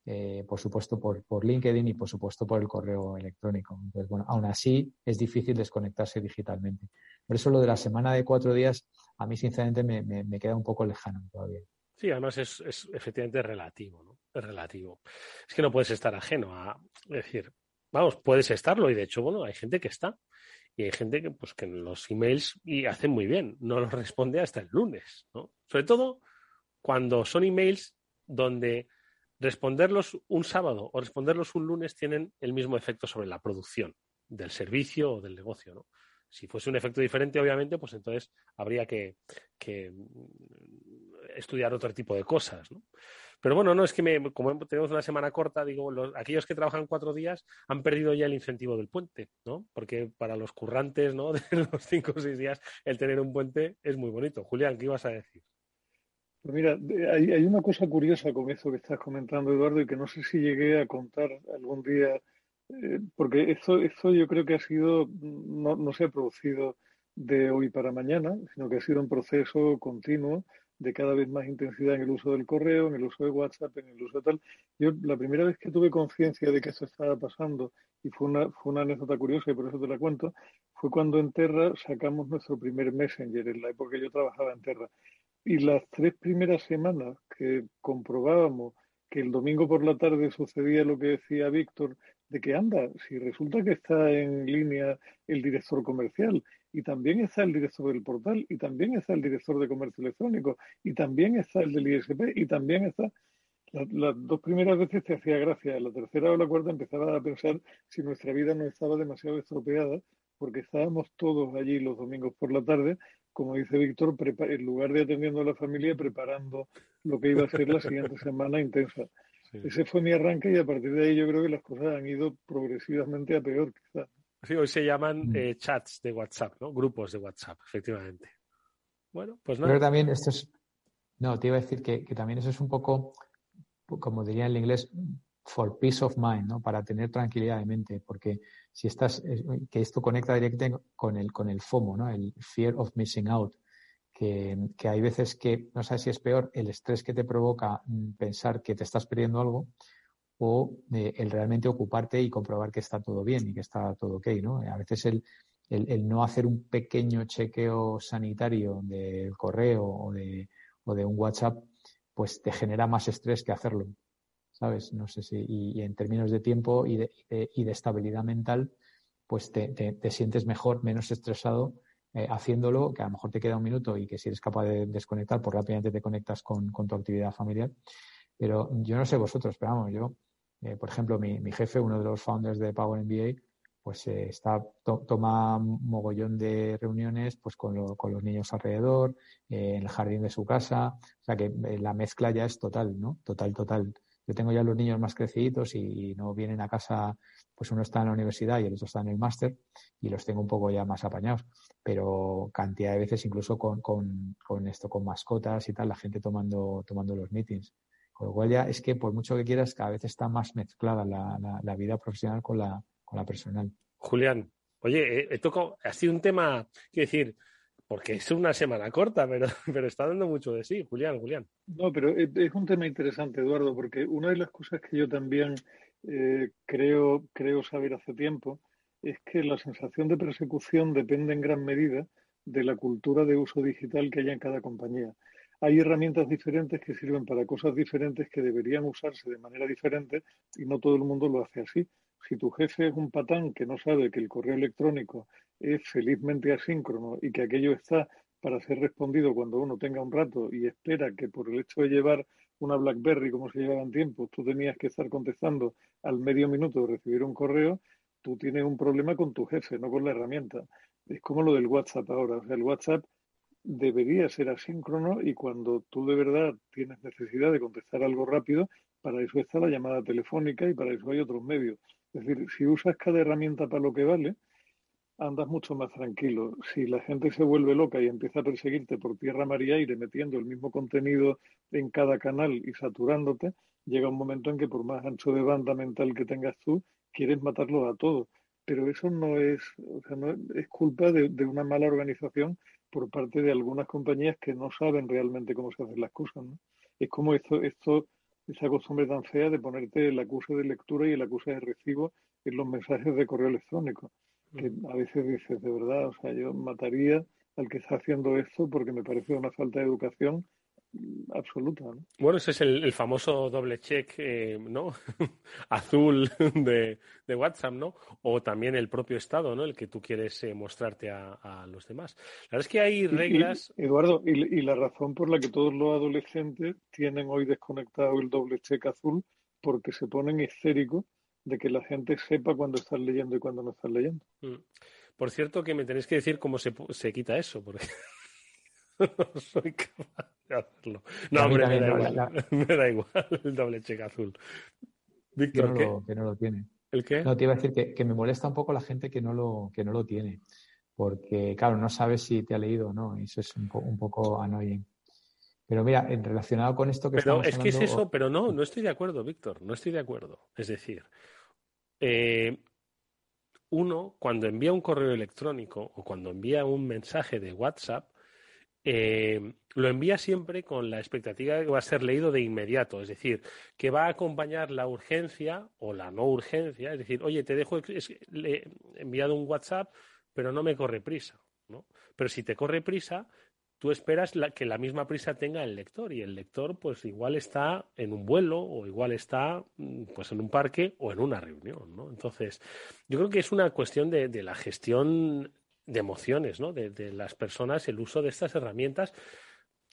eh, por supuesto por, por LinkedIn y por supuesto por el correo electrónico. Entonces, bueno, aún así es difícil desconectarse digitalmente. Por eso lo de la semana de cuatro días a mí sinceramente me, me- me queda un poco lejano todavía. Sí, además es, es efectivamente relativo, ¿no? Es relativo. Es que no puedes estar ajeno a, es decir, vamos, puedes estarlo y de hecho, bueno, hay gente que está y hay gente que, pues, que en los emails y hacen muy bien, no los responde hasta el lunes, ¿no? Sobre todo cuando son emails donde responderlos un sábado o responderlos un lunes tienen el mismo efecto sobre la producción del servicio o del negocio, ¿no? Si fuese un efecto diferente, obviamente, pues entonces habría que, mm, estudiar otro tipo de cosas, ¿no? Pero bueno, no es que me- como tenemos una semana corta, digo, los- aquellos que trabajan cuatro días han perdido ya el incentivo del puente, ¿no? Porque para los currantes, ¿no? De los cinco o seis días, el tener un puente es muy bonito. Julián, ¿qué ibas a decir? Pues mira, hay, una cosa curiosa con eso que estás comentando, Eduardo, y que no sé si llegué a contar algún día, eh, porque esto, esto yo creo que ha sido, no, no se ha producido de hoy para mañana, sino que ha sido un proceso continuo de cada vez más intensidad en el uso del correo, en el uso de WhatsApp, en el uso de tal. Yo la primera vez que tuve conciencia de que eso estaba pasando, y fue una, fue una anécdota curiosa y por eso te la cuento, fue cuando en Terra sacamos nuestro primer Messenger, en la época que yo trabajaba en Terra. Y las tres primeras semanas que comprobábamos que el domingo por la tarde sucedía lo que decía Víctor, de que anda, si resulta que está en línea el director comercial, y también está el director del portal, y también está el director de comercio electrónico, y también está el del ISP, y también está... La- Las dos primeras veces te hacía gracia, la tercera o la cuarta empezaba a pensar si nuestra vida no estaba demasiado estropeada, porque estábamos todos allí los domingos por la tarde, como dice Víctor, en lugar de atendiendo a la familia, preparando lo que iba a ser la siguiente semana intensa. Ese fue mi arranque y a partir de ahí yo creo que las cosas han ido progresivamente a peor, quizá. Sí, hoy se llaman eh, chats de WhatsApp, ¿no? Grupos de WhatsApp, efectivamente. Bueno, pues nada. que también esto es, no, te iba a decir que, que también eso es un poco, como diría en inglés, for peace of mind, ¿no? Para tener tranquilidad de mente, porque si estás, eh, que esto conecta directamente con el, con el FOMO, ¿no? El fear of missing out, que, que hay veces que, no sabes si es peor, el estrés que te provoca mm, pensar que te estás perdiendo algo o eh, el realmente ocuparte y comprobar que está todo bien y que está todo ok, ¿no? A veces el, el, el no hacer un pequeño chequeo sanitario del correo o de, o de un WhatsApp, pues te genera más estrés que hacerlo, No sé si, y, en términos de tiempo y de, de, y de estabilidad mental, pues te, te, te sientes mejor, menos estresado eh, haciéndolo, que a lo mejor te queda un minuto y que si eres capaz de desconectar, pues rápidamente te conectas con, tu actividad familiar. Pero yo no sé vosotros, pero vamos, yo, eh, por ejemplo, mi, mi, jefe, uno de los founders de Power MBA, pues eh, está toma mogollón de reuniones pues con, con los niños alrededor, en el jardín de su casa, o sea que la mezcla ya es total, ¿no? Total, total. Yo tengo ya los niños más crecidos y, no vienen a casa, pues uno está en la universidad y el otro está en el máster y los tengo un poco ya más apañados. Pero cantidad de veces incluso con, con, esto, con mascotas y tal, la gente tomando, tomando los meetings. Con lo cual ya es que por mucho que quieras, cada vez está más mezclada la, la, vida profesional con la, con la personal. Julián, oye, he, eh, tocado, ha sido un tema, quiero decir, porque es una semana corta, pero, está dando mucho de sí. Julián, Julián. No, pero es, un tema interesante, Eduardo, porque una de las cosas que yo también eh, creo, creo saber hace tiempo es que la sensación de persecución depende en gran medida de la cultura de uso digital que haya en cada compañía. Hay herramientas diferentes que sirven para cosas diferentes que deberían usarse de manera diferente y no todo el mundo lo hace así. Si tu jefe es un patán que no sabe que el correo electrónico es felizmente asíncrono y que aquello está para ser respondido cuando uno tenga un rato y espera que por el hecho de llevar una BlackBerry como se llevaba en tiempo, tú tenías que estar contestando al medio minuto de recibir un correo, tú tienes un problema con tu jefe, no con la herramienta. Es como lo del WhatsApp ahora. O sea, el WhatsApp debería ser asíncrono y cuando tú de verdad tienes necesidad de contestar algo rápido, para eso está la llamada telefónica y para eso hay otros medios. Es decir, si usas cada herramienta para lo que vale, andas mucho más tranquilo. Si la gente se vuelve loca y empieza a perseguirte por tierra, mar y aire, metiendo el mismo contenido en cada canal y saturándote, llega un momento en que por más ancho de banda mental que tengas tú, quieres matarlo a todos. Pero eso no es, o sea, no es culpa de, de, una mala organización por parte de algunas compañías que no saben realmente cómo se hacen las cosas. ¿no? Es como esto, esto esa costumbre tan fea de ponerte el acuse de lectura y el acuse de recibo en los mensajes de correo electrónico. Que mm. a veces dices, de verdad, o sea, yo mataría al que está haciendo esto porque me parece una falta de educación absoluta. Bueno, ese es el, famoso doble check, eh, ¿no? Azul de, WhatsApp, ¿no? O también el propio Estado, ¿no? El que tú quieres eh, mostrarte a, los demás. La verdad es que hay reglas. Eduardo, y, la razón por la que todos los adolescentes tienen hoy desconectado el doble check azul, porque se ponen histéricos de que la gente sepa cuándo estás leyendo y cuándo no estás leyendo. Mm. Por cierto, que me tenéis que decir cómo se, se quita eso, porque no soy capaz de hacerlo. No, hombre, me da, igual, me da igual el doble cheque azul. Víctor, ¿qué? que no lo tiene. ¿El qué? No, te iba a decir que, que, me molesta un poco la gente que no lo, que no lo tiene. Porque, claro, no sabes si te ha leído o no. Y eso es un, un poco annoying. Pero mira, en relacionado con esto que Pero es que es eso, pero no, no estoy de acuerdo, Víctor, no estoy de acuerdo. Es decir, eh, uno cuando envía un correo electrónico o cuando envía un mensaje de WhatsApp, eh, lo envía siempre con la expectativa de que va a ser leído de inmediato, es decir, que va a acompañar la urgencia o la no urgencia, es decir, oye, te dejo he enviado un WhatsApp, pero no me corre prisa, ¿no? Pero si te corre prisa, tú esperas que la misma prisa tenga el lector y el lector pues igual está en un vuelo o igual está mm, pues en un parque o en una reunión, ¿no? Entonces, yo creo que es una cuestión de la gestión de emociones, ¿no? De, las personas, el uso de estas herramientas.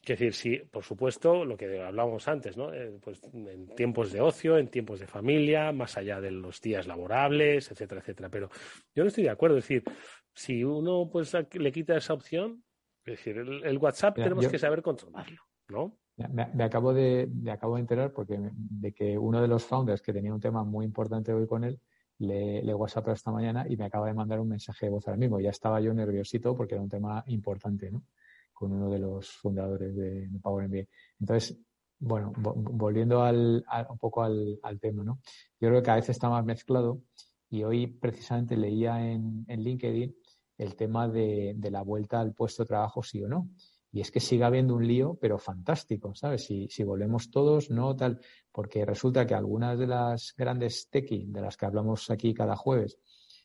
Es decir, sí, por supuesto, lo que hablábamos antes, ¿no? Eh, pues en tiempos de ocio, en tiempos de familia, más allá de los días laborables, etcétera, etcétera. Pero yo no estoy de acuerdo. Es decir, si uno pues le quita esa opción, es decir, el, WhatsApp tenemos que saber controlarlo, ¿no? Me, acabo de, me acabo de enterar porque de que uno de los founders que tenía un tema muy importante hoy con él le, le WhatsApp esta mañana y me acaba de mandar un mensaje de voz ahora mismo. Ya estaba yo nerviosito porque era un tema importante, ¿no? Con uno de los fundadores de, Power MBA. Entonces, bueno, volviendo al, un poco al, tema, ¿no? Yo creo que a veces está más mezclado y hoy precisamente leía en, en LinkedIn el tema de, la vuelta al puesto de trabajo, sí o no. Y es que sigue habiendo un lío, pero fantástico, ¿sabes? Si, volvemos todos, no tal, porque resulta que algunas de las grandes tequi de las que hablamos aquí cada jueves,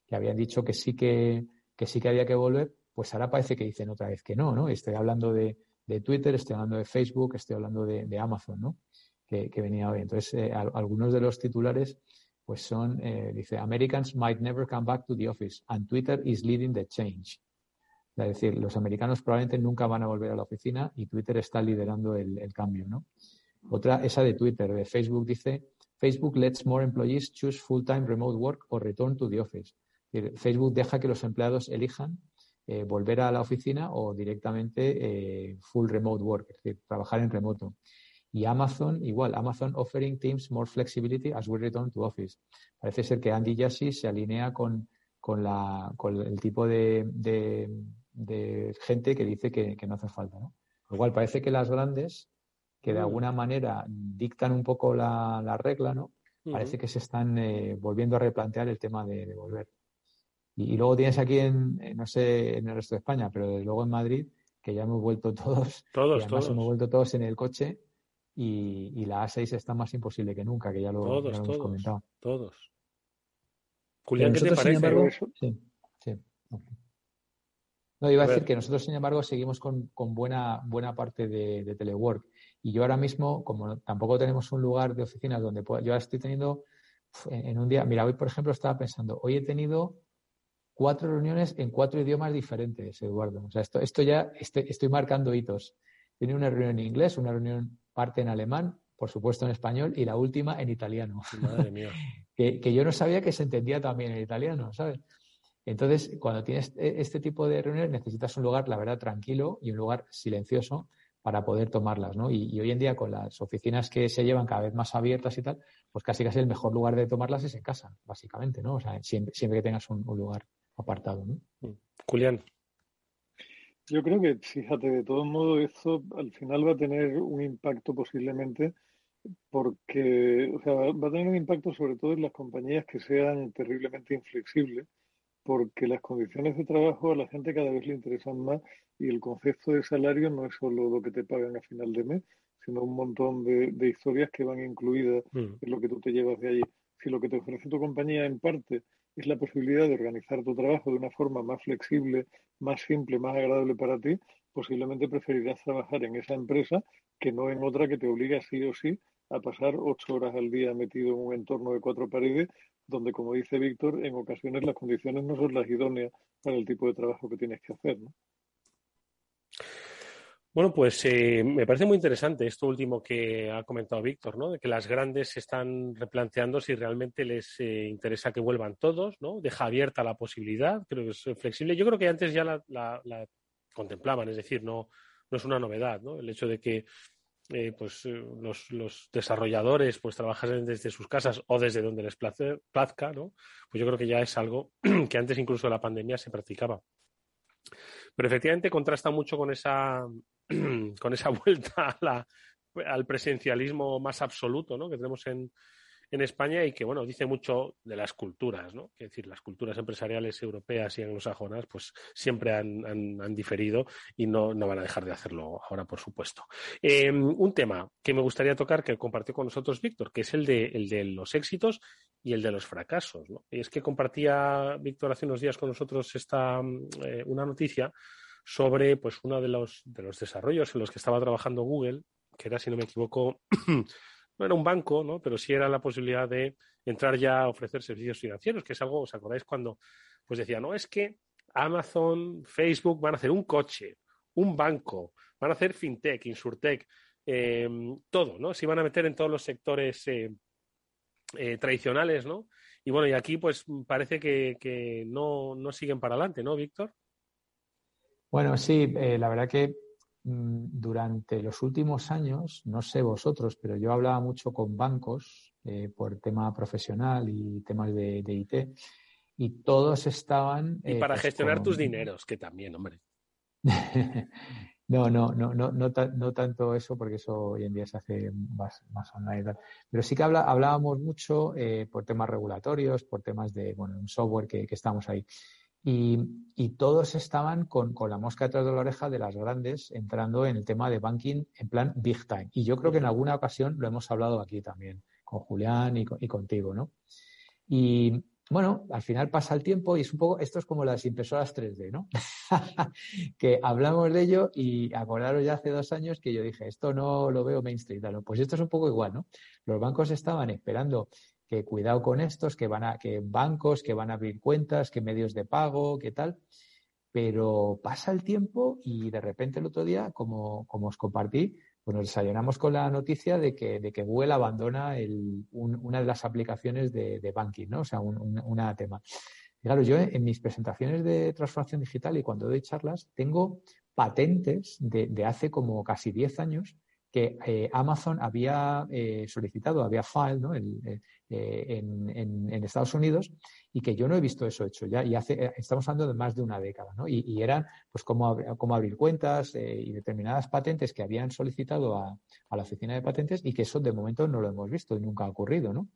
que habían dicho que sí que, que sí que había que volver, pues ahora parece que dicen otra vez que no, ¿no? Estoy hablando de, de Twitter, estoy hablando de Facebook, estoy hablando de, de Amazon, ¿no? Que, que, venía hoy. Entonces, eh, algunos de los titulares, pues son, eh, dice, Americans might never come back to the office and Twitter is leading the change. Es decir, los americanos probablemente nunca van a volver a la oficina y Twitter está liderando el, cambio, ¿no? Otra, esa de Twitter, de Facebook, dice, Facebook lets more employees choose full-time remote work or return to the office. Facebook deja que los empleados elijan eh, volver a la oficina o directamente eh, full remote work, es decir, trabajar en remoto. Y Amazon, igual, Amazon offering teams more flexibility as we return to office. Parece ser que Andy Jassy se alinea con, con, la, con el tipo de, de, gente que dice que, no hace falta. ¿no? Igual parece que las grandes, que de mm. alguna manera dictan un poco la, regla, ¿no? Parece que se están eh, volviendo a replantear el tema de volver. Y, luego tienes aquí en, no sé, en el resto de España, pero desde luego en Madrid, que ya hemos vuelto todos, todos, y además hemos vuelto todos en el coche y, la A6 está más imposible que nunca, que ya lo, hemos comentado. Todos. Julián, ¿qué te parece? sí, sí. No, iba a, decir que nosotros, sin embargo, seguimos con, buena, buena parte de, telework. Y yo ahora mismo, como tampoco tenemos un lugar de oficinas donde pueda, yo ahora estoy teniendo en un día, mira, hoy por ejemplo estaba pensando, hoy he tenido cuatro reuniones en cuatro idiomas diferentes, Eduardo. O sea, esto, esto ya estoy, marcando hitos. Tiene una reunión en inglés, una reunión parte en alemán, por supuesto en español, y la última en italiano. Madre mía. que, yo no sabía que se entendía también en italiano, ¿sabes? Entonces, cuando tienes e, este tipo de reuniones, necesitas un lugar, la verdad, tranquilo y un lugar silencioso para poder tomarlas, ¿no? Y, hoy en día, con las oficinas que se llevan cada vez más abiertas y tal, pues casi casi el mejor lugar de tomarlas es en casa, básicamente, ¿no? O sea, siempre, que tengas un lugar apartado. ¿no? Mm. Julián. Yo creo que, fíjate, de todos modos, eso al final va a tener un impacto posiblemente porque, o sea, va a tener un impacto sobre todo en las compañías que sean terriblemente inflexibles, porque las condiciones de trabajo a la gente cada vez le interesan más y el concepto de salario no es solo lo que te pagan a final de mes, sino un montón de, de historias que van incluidas mm. en lo que tú te llevas de allí. Si lo que te ofrece tu compañía en parte es la posibilidad de organizar tu trabajo de una forma más flexible, más simple, más agradable para ti, posiblemente preferirás trabajar en esa empresa que no en otra que te obliga sí o sí a pasar ocho horas al día metido en un entorno de cuatro paredes, donde, como dice Víctor, en ocasiones las condiciones no son las idóneas para el tipo de trabajo que tienes que hacer. ¿no? Bueno, pues eh, me parece muy interesante esto último que ha comentado Víctor, ¿no? De que las grandes se están replanteando si realmente les eh, interesa que vuelvan todos, ¿no? Deja abierta la posibilidad, creo que es flexible. Yo creo que antes ya la, contemplaban, es decir, no, no es una novedad, ¿no? El hecho de que eh, pues los, desarrolladores pues desde sus casas o desde donde les plazca, ¿no? Pues yo creo que ya es algo que antes incluso de la pandemia se practicaba. Pero efectivamente contrasta mucho con esa con esa vuelta al presencialismo más absoluto ¿no? que tenemos en, en España y que, bueno, dice mucho de las culturas, ¿no? Es decir, las culturas empresariales europeas y anglosajonas, pues siempre han, han, diferido y no, no, van a dejar de hacerlo ahora, por supuesto. Em, un tema que me gustaría tocar, que compartió con nosotros Víctor, que es el de, el de los éxitos y el de los fracasos, ¿no? Y es que compartía Víctor hace unos días con nosotros esta, eh, una noticia sobre pues uno de los, de los desarrollos en los que estaba trabajando Google, que era, si no me equivoco, no era un banco, ¿no? pero sí era la posibilidad de entrar ya a ofrecer servicios financieros, que es algo, ¿os acordáis cuando pues decía, no, es que Amazon, Facebook van a hacer un coche, un banco, van a hacer fintech, insurtech, eh, todo, ¿no? Se iban a meter en todos los sectores eh, eh, tradicionales, ¿no? Y bueno, y aquí pues parece que, que no, no siguen para adelante, ¿no, Víctor? Bueno, sí, la verdad que durante los últimos años, no sé vosotros, pero yo hablaba mucho con bancos eh, por tema profesional y temas de, IT y todos estaban... Y para pues, gestionar tus dineros, que también, hombre. no, no, no, no, no, tanto eso, porque eso hoy en día se hace más, online y tal. Pero sí que hablábamos mucho eh, por temas regulatorios, por temas de, bueno, un software que, que estamos ahí. Y, todos estaban con, la mosca detrás de la oreja de las grandes entrando en el tema de banking en plan big time. Y yo creo que en alguna ocasión lo hemos hablado aquí también, con Julián y, contigo, ¿no? Y bueno, al final pasa el tiempo y es un poco, esto es como las impresoras 3D, ¿no? que hablamos de ello y acordaros ya hace dos años que yo dije, esto no lo veo mainstream. Pues esto es un poco igual, ¿no? Los bancos estaban esperando que cuidado con estos, que van a, que bancos, que van a abrir cuentas, que medios de pago, que tal. pero pasa el tiempo y de repente el otro día, como, como os compartí, pues nos desayunamos con la noticia de que, de que Google abandona el, una de las aplicaciones de, de banking, ¿no? O sea, un, una tema. Claro, yo en mis presentaciones de transformación digital y cuando doy charlas, tengo patentes de, de hace como casi 10 años que eh, Amazon había eh, solicitado, había filed ¿no? Eh, en, en, Estados Unidos y que yo no he visto eso hecho ya. Y hace, estamos hablando de más de una década, ¿no? Y, eran, pues, cómo, cómo abrir cuentas y determinadas patentes que habían solicitado a, a, la oficina de patentes y que eso de momento no lo hemos visto y nunca ha ocurrido, ¿no?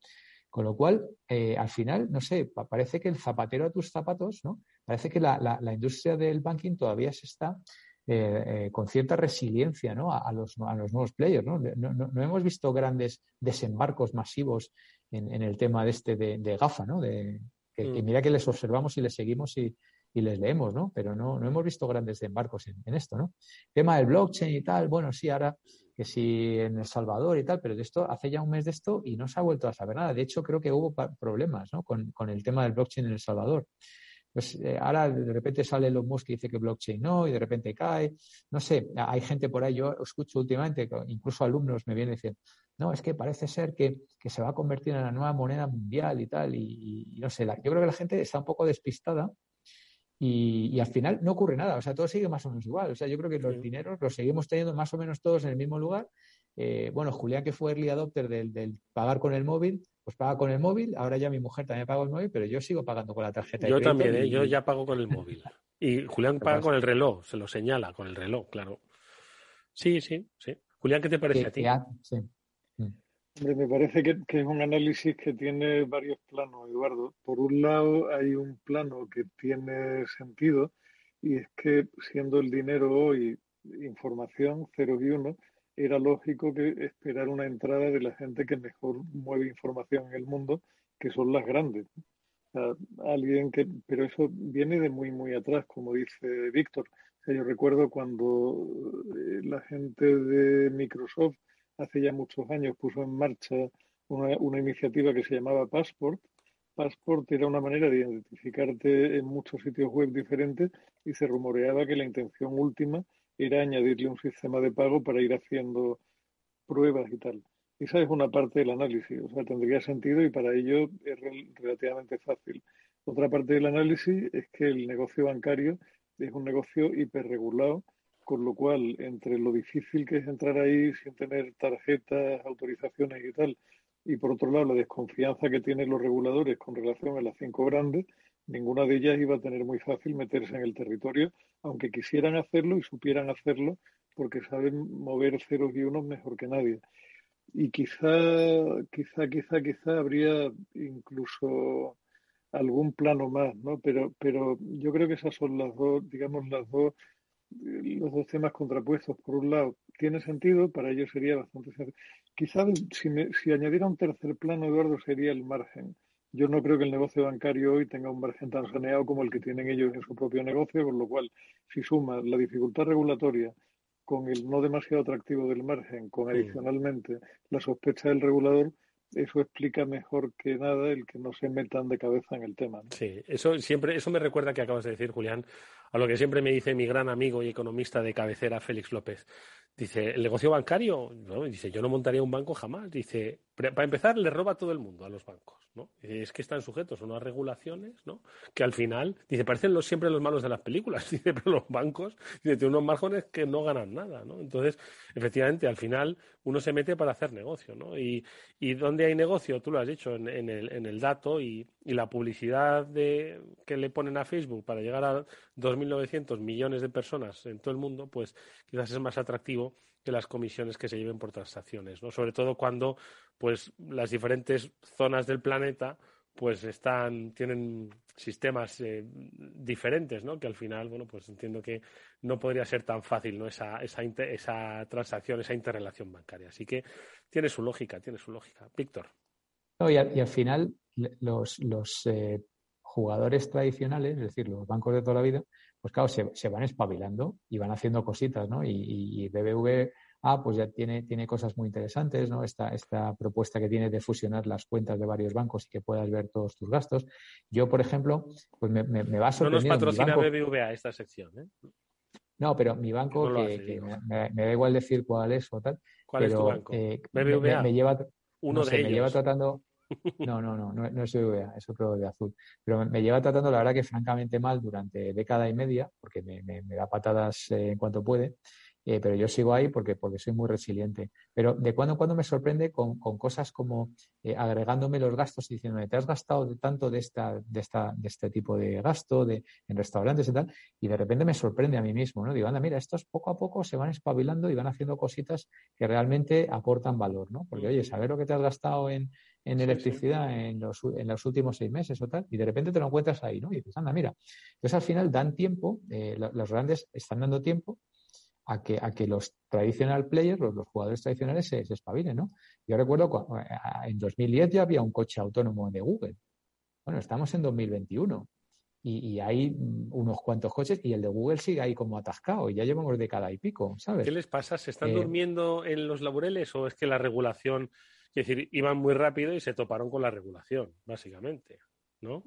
Con lo cual, al final, no sé, parece que el zapatero a tus zapatos, ¿no? Parece que la, la, la industria del banking todavía se está eh, eh, con cierta resiliencia ¿no? a, los, a, los, nuevos players. ¿no? No, no, hemos visto grandes desembarcos masivos en, en el tema de este de, de GAFA, ¿no? De, que, mm. mira que les observamos y les seguimos y, y les leemos, ¿no? Pero no, no hemos visto grandes desembarcos en, en, esto, ¿no? Tema del blockchain y tal, bueno, sí, ahora que sí en El Salvador y tal, pero de esto hace ya un mes de esto y no se ha vuelto a saber nada. De hecho, creo que hubo problemas ¿no? con, con el tema del blockchain en El Salvador. Pues eh, ahora de repente sale los Musk y dice que blockchain no, y de repente cae. No sé, hay gente por ahí, yo escucho últimamente, incluso alumnos me vienen diciendo, no, es que parece ser que, que se va a convertir en la nueva moneda mundial y tal, y, no sé, la, yo creo que la gente está un poco despistada y, y, al final no ocurre nada, o sea, todo sigue más o menos igual. O sea, yo creo que los dineros los seguimos teniendo más o menos todos en el mismo lugar. Eh, bueno, Julián, que fue early adopter del, del, pagar con el móvil, pues paga con el móvil, ahora ya mi mujer también paga el móvil, pero yo sigo pagando con la tarjeta. Yo también, ¿eh? yo ya pago con el móvil. Y Julián paga con el reloj, se lo señala con el reloj, claro. Sí, sí, sí. Julián, ¿qué te parece a ti? Sí. Me parece que, es un análisis que tiene varios planos, Eduardo. Por un lado, hay un plano que tiene sentido y es que siendo el dinero hoy información cero y uno, era lógico que esperar una entrada de la gente que mejor mueve información en el mundo, que son las grandes. alguien que, pero eso viene de muy, muy atrás, como dice Víctor. yo recuerdo cuando eh, la gente de Microsoft hace ya muchos años puso en marcha una, iniciativa que se llamaba Passport. Passport era una manera de identificarte en muchos sitios web diferentes y se rumoreaba que la intención última era añadirle un sistema de pago para ir haciendo pruebas y tal. Esa es una parte del análisis, o sea, tendría sentido y para ello es relativamente fácil. Otra parte del análisis es que el negocio bancario es un negocio hiperregulado, con lo cual, entre lo difícil que es entrar ahí sin tener tarjetas, autorizaciones y tal, y por otro lado la desconfianza que tienen los reguladores con relación a las cinco grandes, ninguna de ellas iba a tener muy fácil meterse en el territorio, aunque quisieran hacerlo y supieran hacerlo, porque saben mover ceros y unos mejor que nadie. Y quizá, quizá, quizá, quizá habría incluso algún plano más, ¿no? Pero, pero yo creo que esas son las dos, digamos, las dos, los dos temas contrapuestos. Por un lado, tiene sentido, para ellos sería bastante sencillo. Quizá si, me, si añadiera un tercer plano, Eduardo, sería el margen. Yo no creo que el negocio bancario hoy tenga un margen tan saneado como el que tienen ellos en su propio negocio, con lo cual, si suma la dificultad regulatoria con el no demasiado atractivo del margen, con adicionalmente la sospecha del regulador, eso explica mejor que nada el que no se metan de cabeza en el tema. ¿no? Sí, eso siempre, eso me recuerda que acabas de decir, Julián, a lo que siempre me dice mi gran amigo y economista de cabecera, Félix López. Dice, ¿el negocio bancario? No, dice, yo no montaría un banco jamás. Dice, para empezar, le roba todo el mundo a los bancos. ¿no? Es que están sujetos a unas regulaciones, ¿no? Que al final, dice, parecen los, siempre los malos de las películas, dice, pero los bancos, dice, tienen unos márgenes que no ganan nada, ¿no? Entonces, efectivamente, al final uno se mete para hacer negocio, ¿no? Y, y donde hay negocio, tú lo has dicho, en, en, el, en el dato y, y la publicidad que le ponen a Facebook para llegar a 2.900 millones de personas en todo el mundo, pues quizás es más atractivo que las comisiones que se lleven por transacciones, ¿no? Sobre todo cuando pues las diferentes zonas del planeta pues están tienen sistemas eh, diferentes, ¿no? Que al final, bueno, pues entiendo que no podría ser tan fácil, ¿no? Esa, esa, esa transacción, esa interrelación bancaria. Así que tiene su lógica, tiene su lógica. Víctor. No, y, al, y, al, final los, los eh, jugadores tradicionales, es decir, los bancos de toda la vida, pues claro, se, se van espabilando y van haciendo cositas, ¿no? Y, y, BBV ah, pues ya tiene, tiene cosas muy interesantes, ¿no? Esta, esta propuesta que tiene de fusionar las cuentas de varios bancos y que puedas ver todos tus gastos. Yo, por ejemplo, pues me, me, va a sorprender. No nos patrocina BBVA esta sección, ¿eh? No, pero mi banco, que, me, da igual decir cuál es o tal. ¿Cuál es tu banco? Eh, BBVA. Me, lleva, Uno de ellos. Me lleva tratando. No, no, no, no, es BBVA, es otro de azul. Pero me lleva tratando, la verdad, que francamente mal durante década y media, porque me, da patadas eh, en cuanto puede. Eh, pero yo sigo ahí porque, porque soy muy resiliente. Pero de cuando en cuando me sorprende con, cosas como eh, agregándome los gastos y diciéndome, te has gastado tanto de, esta, de, esta, de este tipo de gasto de, en restaurantes y tal, y de repente me sorprende a mí mismo, ¿no? Digo, anda, mira, estos poco a poco se van espabilando y van haciendo cositas que realmente aportan valor, ¿no? Porque, oye, saber lo que te has gastado en, electricidad En, los, en los últimos seis meses o tal, y de repente te lo encuentras ahí, ¿no? Y dices, anda, mira. Entonces, al final dan tiempo, eh, los grandes están dando tiempo a que, a que los tradicional players, los, jugadores tradicionales se, se, espabilen, ¿no? Yo recuerdo cuando, eh, en 2010 ya había un coche autónomo de Google. Bueno, estamos en 2021 y, y, hay unos cuantos coches y el de Google sigue ahí como atascado y ya llevamos década y pico, ¿sabes? ¿Qué les pasa? ¿Se están Eh, durmiendo en los laureles o es que la regulación, es decir, iban muy rápido y se toparon con la regulación, básicamente, ¿no?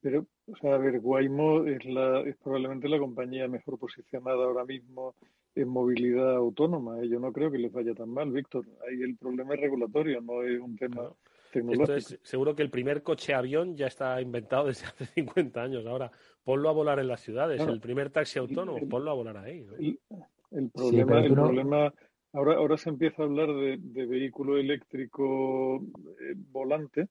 Pero, o sea, a ver, Waymo es, la, es probablemente la compañía mejor posicionada ahora mismo en movilidad autónoma. ¿eh? Yo no creo que les vaya tan mal, Víctor. Ahí el problema es regulatorio, no es un tema tecnológico. Esto es, seguro que el primer coche avión ya está inventado desde hace 50 años. Ahora, ponlo a volar en las ciudades. Claro. El primer taxi autónomo, El- ponlo a volar ahí. ¿no? El, el problema, el no- problema ahora, ahora se empieza a hablar de, de vehículo eléctrico eh, volante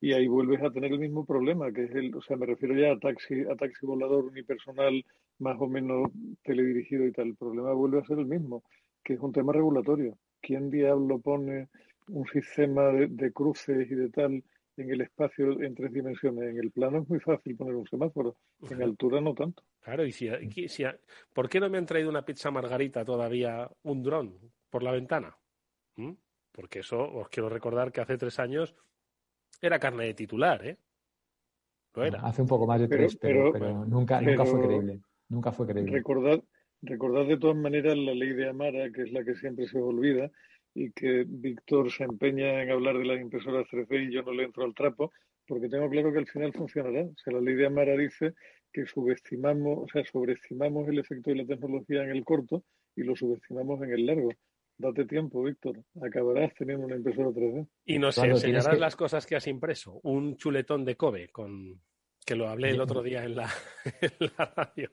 y ahí vuelves a tener el mismo problema, que es el, o sea, me refiero ya a taxi, a taxi volador unipersonal más o menos teledirigido y tal. El problema vuelve a ser el mismo, que es un tema regulatorio. ¿Quién diablo pone un sistema de, de cruces y de tal en el espacio en tres dimensiones? En el plano es muy fácil poner un semáforo, en altura no tanto. Claro, y si, si- ¿por qué no me han traído una pizza margarita todavía un dron por la ventana? ¿Mm? Porque eso, os quiero recordar que hace tres años era carne de titular, ¿eh? Lo era. Hace un poco más de tres, pero, pero- pero nunca, nunca fue creíble. Nunca fue creíble. Recordad, recordad de todas maneras la ley de Amara, que es la que siempre se olvida, y que Víctor se empeña en hablar de las impresoras 3D y yo no le entro al trapo, porque tengo claro que al final funcionará. O sea, la ley de Amara dice que subestimamos, o sea, sobreestimamos el efecto de la tecnología en el corto y lo subestimamos en el largo. Date tiempo, Víctor. Acabarás teniendo una impresora 3D. Y nos Claro, enseñarás que- las cosas que has impreso. Un chuletón de Kobe, con que lo hablé el otro día en la, en la radio.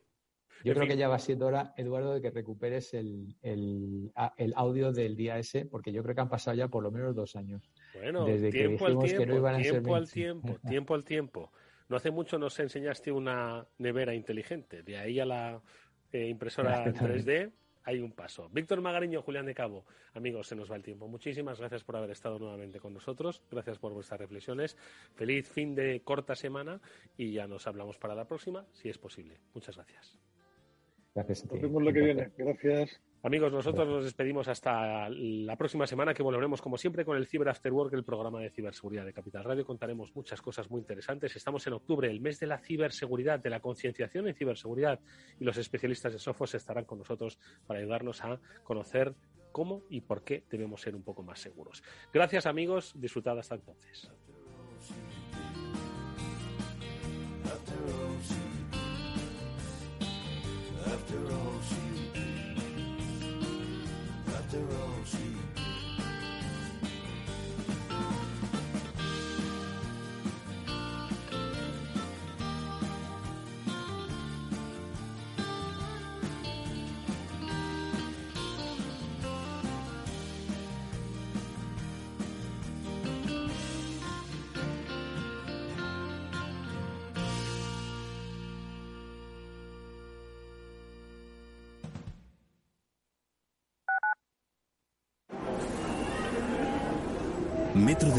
Yo En creo fin. que ya va siendo hora, Eduardo, de que recuperes el, el, audio del día ese, porque yo creo que han pasado ya por lo menos dos años. Bueno, Desde que tiempo al dijimos que no tiempo, iban a ser tiempo al 20. tiempo, tiempo al tiempo. No hace mucho nos enseñaste una nevera inteligente. De ahí a la eh, impresora en 3D hay un paso. Víctor Magariño, Julián de Cabo. Amigos, se nos va el tiempo. Muchísimas gracias por haber estado nuevamente con nosotros. Gracias por vuestras reflexiones. Feliz fin de corta semana y ya nos hablamos para la próxima, si es posible. Muchas gracias. Gracias a ti. Nos vemos la que viene. Gracias. Amigos, nosotros nos despedimos hasta la próxima semana que volveremos como siempre con el Cyber After Work, el programa de ciberseguridad de Capital Radio. Contaremos muchas cosas muy interesantes. Estamos en octubre, el mes de la ciberseguridad, de la concienciación en ciberseguridad y los especialistas de Sophos estarán con nosotros para ayudarnos a conocer cómo y por qué debemos ser un poco más seguros. Gracias amigos, disfrutad hasta entonces. Metro